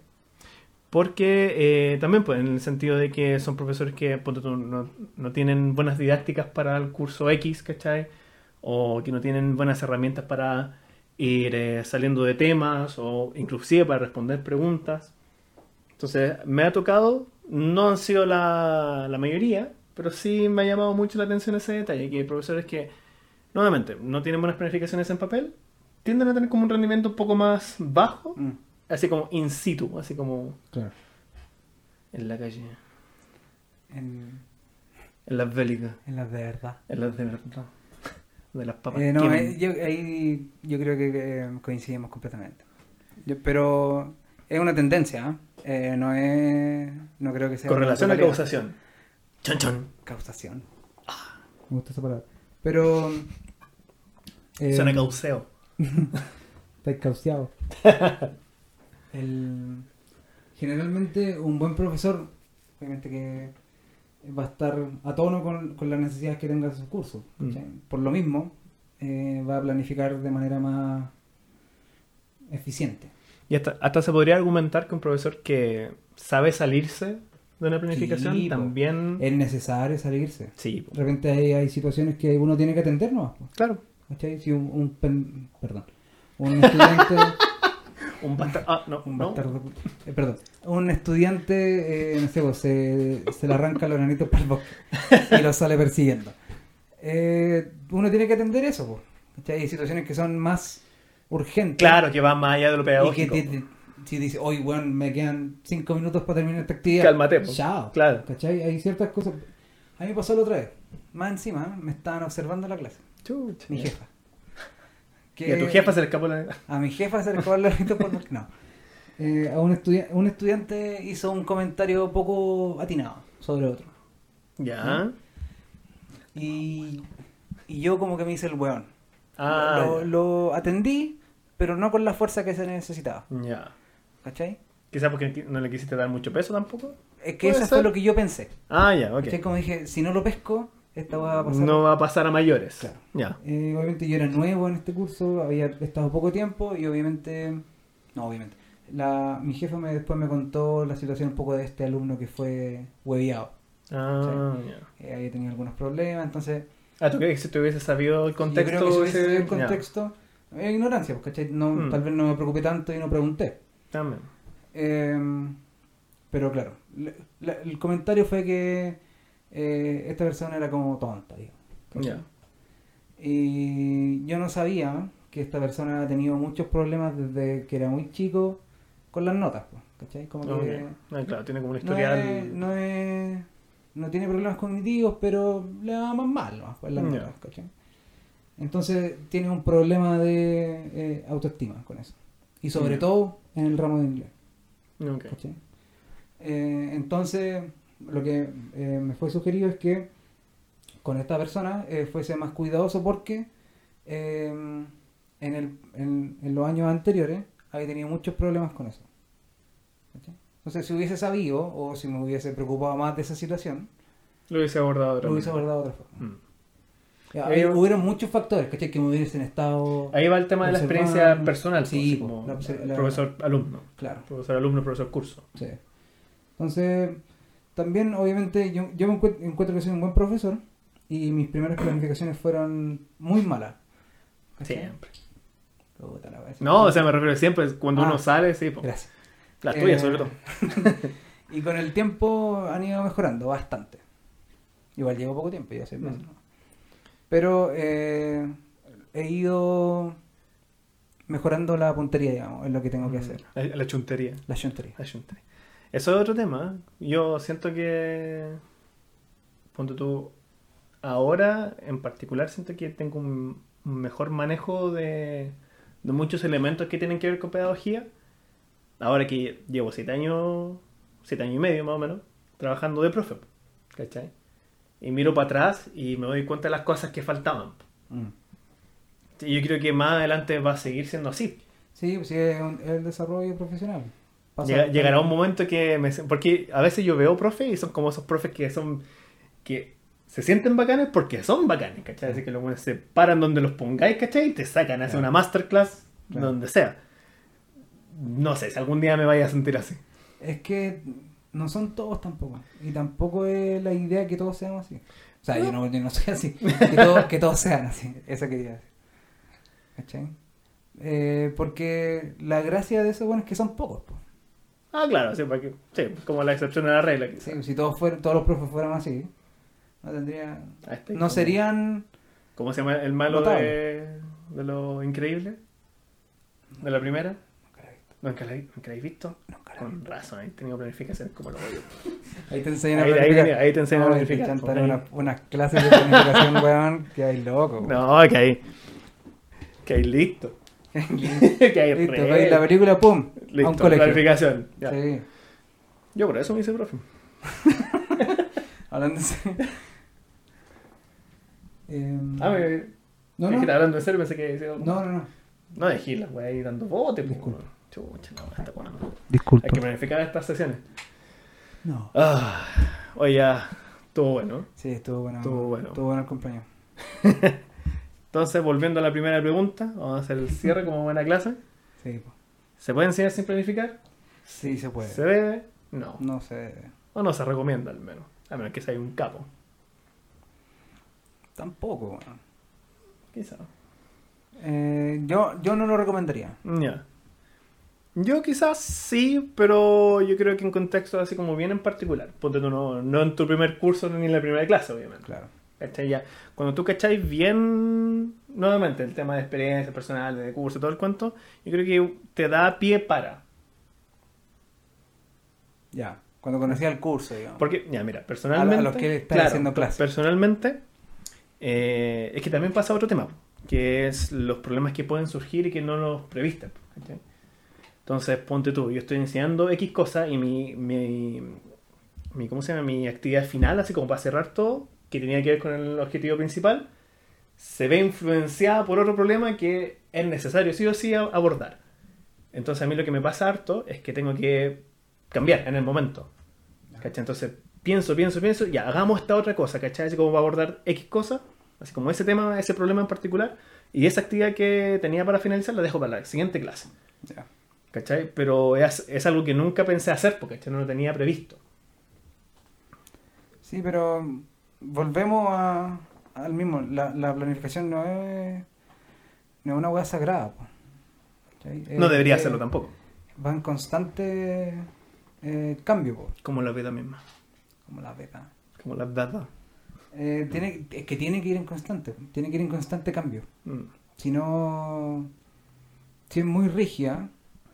Porque eh, también, pues, en el sentido de que son profesores que no, no tienen buenas didácticas para el curso X, ¿cachai? O que no tienen buenas herramientas para ir eh, saliendo de temas o inclusive para responder preguntas. Entonces, me ha tocado, no han sido la, la mayoría, pero sí me ha llamado mucho la atención ese detalle, que hay profesores que, nuevamente, no tienen buenas planificaciones en papel, tienden a tener como un rendimiento un poco más bajo, Mm, así como in situ, así como claro. en la calle, En, en las bélicas, en las de verdad. en las de verdad. de las papas. Eh, no, eh, yo, ahí yo creo que eh, coincidimos completamente. Yo- pero es una tendencia, ¿ah? Eh, no es. No creo que sea. Correlación o causación. Chon chon. Causación. Me gusta esa palabra. Pero. eh, Suena cauceo. <laughs> Estáis causeado. <laughs> El- generalmente un buen profesor, obviamente que va a estar a tono con, con las necesidades que tenga su curso. ¿cachai? Por lo mismo, eh, va a planificar de manera más eficiente. Y hasta, hasta se podría argumentar que un profesor que sabe salirse de una planificación Sí, po. también... Es necesario salirse. Sí, po. De repente hay, hay situaciones que uno tiene que atender nomás. po, claro. ¿cachai? Si un, un pen- perdón, un estudiante... <laughs> Un bastardo... Ah, no, Un no. bastardo. eh, perdón. Un estudiante, eh, no sé, pues, se, se le arranca los granitos para el bosque y lo sale persiguiendo. Eh, uno tiene que atender eso, pues. ¿cachai? Hay situaciones que son más urgentes. Claro, que va más allá de lo Y que pedagógico. te- te- si dice, hoy, weón, me quedan cinco minutos para terminar esta actividad. Cálmate, po. Chao. Claro. ¿Cachai? Hay ciertas cosas. A mí me pasó la otra vez. Más encima, me estaban observando la clase. Chucha. Mi jefa. Y a tu jefa se le escapó la... A mi jefa se le el larguito por No. Eh, a un, estudia- un estudiante hizo un comentario poco atinado sobre otro. Ya. Y, y yo como que me hice el weón. Ah, lo, lo atendí, pero no con la fuerza que se necesitaba. ya. ¿Cachai? Quizás porque no le quisiste dar mucho peso tampoco. Es que eso fue lo que yo pensé. Ah, ya, ok. ¿Cachai? Como dije, si no lo pesco, esta va a pasar. No va a pasar a mayores. Claro. Ya. Eh, obviamente yo era nuevo en este curso, había estado poco tiempo y obviamente, no obviamente, la, mi jefa me, después me contó la situación un poco de este alumno que fue hueviado. Ah, ya. Eh, había tenido algunos problemas, entonces Ah, ¿tú crees que si te hubiese sabido el contexto? yo creo que si hubiese ese- sabido el contexto, eh, ignorancia, pues, ¿cachai? No, Mm. Tal vez no me preocupé tanto y no pregunté. También. Eh, pero claro, la- la- el comentario fue que eh, esta persona era como tonta, digo, ¿cachai? Ya. Y yo no sabía que esta persona ha tenido muchos problemas desde que era muy chico con las notas, pues, ¿cachai? Como que. Ah, claro, tiene como un no, historial. es- no, es- no tiene problemas cognitivos, pero le va más mal ¿no? con las notas, ¿cachai? Entonces tiene un problema de eh, autoestima con eso. Y sobre todo en el ramo de inglés. Ok. ¿cachai? Eh, entonces, lo que eh, me fue sugerido es que con esta persona eh, fuese más cuidadoso porque en, el, en, en los años anteriores había tenido muchos problemas con eso. ¿cachai? Entonces, si hubiese sabido o si me hubiese preocupado más de esa situación, Lo hubiese abordado de otra lo hubiese abordado de otra forma. Mm. Ahí- hubieron- muchos factores ¿cachai? que me hubiesen estado. Ahí va el tema de la experiencia personal. Sí, pues, po, como la obse- la- profesor-alumno. Claro. Profesor-alumno, profesor-curso. Sí. Entonces, también, obviamente, yo, yo me encuentro, encuentro que soy un buen profesor y mis primeras planificaciones fueron muy malas. ¿Cachai? Siempre. Puta la wea. No, o sea, me refiero siempre cuando Ah. uno sale, sí. po. Gracias. Las tuyas, Eh, sobre todo. <laughs> Y con el tiempo han ido mejorando bastante. Igual llevo poco tiempo, ya seis meses. Mm. ¿no? Pero eh, he ido mejorando la puntería, digamos, en lo que tengo que hacer. La, la chuntería. La chuntería. La chuntería. Eso es otro tema. Yo siento que. Ponte tú. Ahora, en particular, siento que tengo un, un mejor manejo de, de muchos elementos que tienen que ver con pedagogía. Ahora que llevo siete años, siete años y medio más o menos, trabajando de profe. ¿Cachai? Y miro para atrás y me doy cuenta de las cosas que faltaban. Mm. Y yo creo que más adelante va a seguir siendo así. Sí, sí, es, un- es el desarrollo profesional. Llega- llegará un momento que me... Porque a veces yo veo profes y son como esos profes que son... que se sienten bacanes porque son bacanes, ¿cachai? Así que los buenos se paran donde los pongáis, ¿cachai? Y te sacan, hacen Claro. una masterclass Claro. donde sea. No sé, si algún día me vaya a sentir así. Es que no son todos tampoco. Y tampoco es la idea que todos seamos así. O sea, yo, no, yo no soy así. Que, <laughs> todos- que todos sean así. Eso quería decir. ¿Cachai? Eh, porque la gracia de eso, bueno, es que son pocos. po. Ah, claro, sí, porque, sí, como la excepción de la regla. Sí, si todos fueran, todos los profes fueran así, no tendría. Ah, este No como- serían. ¿Cómo se llama el malo Notable. de, de lo increíble? ¿De la primera? Nunca la. ¿Nunca la, habéis visto? Nunca la Con razón, he tenido planificación como lo odio. <laughs> Ahí te enseñan a Ahí- ahí planificar. tenía- ahí te enseñan a No, planificar, te ahí. una- unas clases de planificación, <laughs> weón, que hay loco. weón. No, que ahí. Que ahí <laughs> listo. que ahí Listo, re- la película, pum, a Listo, un colegio. planificación. Ya. Sí. Yo por eso me hice profe. Hablando de... Em, Ah, me. no, no, que hablando de serio, pensé que no, no, no. No dejé la weá ahí dando bote, pues. Chucha, no, está bueno. Disculpa. Hay que planificar estas sesiones. No. Ah, oye, ya. Estuvo bueno. Sí, estuvo bueno. Estuvo bueno. Estuvo bueno el compañero. <laughs> Entonces, volviendo a la primera pregunta, vamos a hacer el cierre como buena clase. Sí, po. ¿Se puede enseñar sin planificar? sí se puede. ¿Se debe? No. No sé. O no se recomienda al menos. A menos que sea un capo. Tampoco, weón. Quizá. Eh, yo, yo no lo recomendaría. Ya. Yo quizás sí, pero yo creo que en contextos así como bien en particular. Ponte tú no, no en tu primer curso ni en la primera clase, obviamente. Claro. ¿Cachai? Ya. Cuando tú cacháis bien, nuevamente, el tema de experiencia personal, de curso, todo el cuento, yo creo que te da pie para. Ya. Cuando conocía el curso, digamos. Porque, ya, mira, personalmente. A los que están haciendo clases. Personalmente, eh, es que también pasa otro tema, que es los problemas que pueden surgir y que no los previste. ¿cachai? Entonces, ponte tú, yo estoy enseñando X cosa y mi, mi, mi, ¿cómo se llama? Mi actividad final, así como para cerrar todo, que tenía que ver con el objetivo principal, se ve influenciada por otro problema que es necesario sí o sí abordar. Entonces, a mí lo que me pasa harto es que tengo que cambiar en el momento. ¿Cachai? Entonces, pienso, pienso, pienso, ya, hagamos esta otra cosa, ¿cachai? Así como va a abordar X cosa, así como ese tema, ese problema en particular, y esa actividad que tenía para finalizar la dejo para la siguiente clase, Ya. ¿Cachai? Pero es, es algo que nunca pensé hacer, porque no lo tenía previsto. Sí, pero volvemos a, al mismo. La, la planificación no es, no es una hueá sagrada. No debería eh, hacerlo tampoco, Va en constante eh, cambio, po, como la vida misma, como la beta. como la verdad. Eh, tiene, es que tiene que ir en constante, tiene que ir en constante cambio. Mm. Si no, si es muy rígida,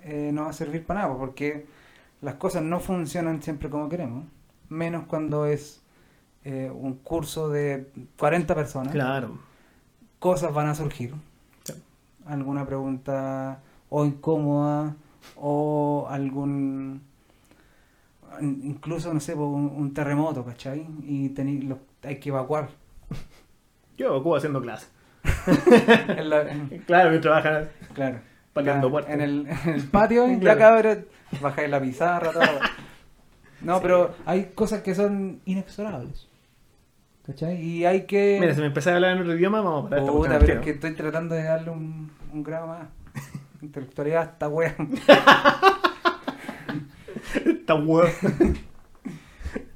eh, no va a servir para nada, po, porque las cosas no funcionan siempre como queremos, menos cuando es eh, un curso de 40 personas. Claro. Cosas van a surgir. Sí. Alguna pregunta o incómoda o algún incluso no sé un, un terremoto ¿cachai? y lo- hay que evacuar <laughs> Yo evacuo haciendo clase. <laughs> La- Claro, que trabajan claro Pateando La- puertas. en, el, en el <laughs> patio ya cabrón bajáis la pizarra todo. <laughs> no pero hay cosas que son inexorables ¿cachai? y hay que Mira, si me empecé a hablar en otro idioma, vamos a parar Puta, pero es que estoy tratando de darle un, un grado más. <laughs> Intelectualidad a esta wea. Esta.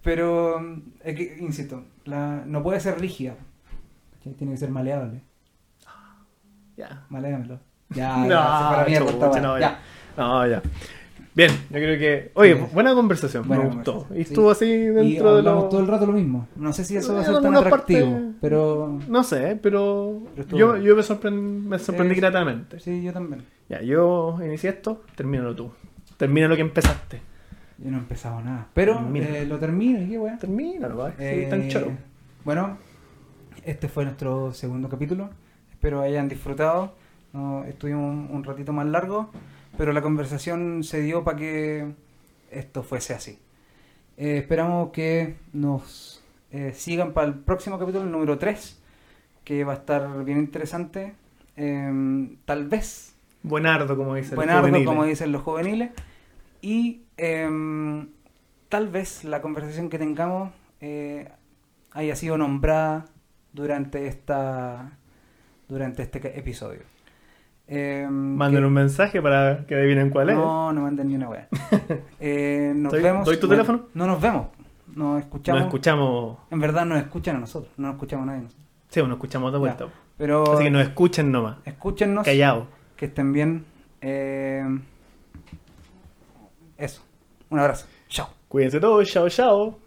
Pero, es que, insisto, la, no puede ser rígida. ¿cachai? Tiene que ser maleable. Ya. Maléamelo. Ya, <laughs> No, ya, se chucha, no, ya. No, ya. Bien, yo creo que. Oye, Sí. buena conversación, Buena me gustó. conversación, Y sí. estuvo así Y dentro de hablamos lo. todo el rato lo mismo. No sé si eso va a ser tan atractivo, partes- pero No sé, pero. Pero yo, yo me, sorprend- me sorprendí Sí. gratamente. sí, yo también. Ya, yo inicié esto, termínalo tú. Termina lo que empezaste. Yo no he empezado nada. Pero eh, lo termino y qué wea. Termínalo, va. Sí, Eh, tan choro. Bueno, este fue nuestro segundo capítulo. Espero hayan disfrutado. No, estuvimos un, un ratito más largo, pero la conversación se dio para que esto fuese así. Eh, esperamos que nos eh, sigan para el próximo capítulo, el número 3, que va a estar bien interesante. Eh, tal vez Buenardo, como dice el Buenardo, juvenil. como dicen los juveniles. Y em, tal vez la conversación que tengamos eh, haya sido nombrada durante esta durante este episodio. Em, Manden que- un mensaje para que adivinen cuál es. No, no manden ni una wea. <laughs> Eh, nos ¿Doy- vemos. doy tu bueno, teléfono? No nos vemos. Nos escuchamos. Nos escuchamos. En verdad nos escuchan a nosotros. No nos escuchamos a nadie. nosotros. Sí, nos escuchamos de vuelta. Pero Así que nos escuchen nomás. escúchennos. Callao. Que estén bien. Eh, eso. Un abrazo. Chao. Cuídense todos. Chao, chao.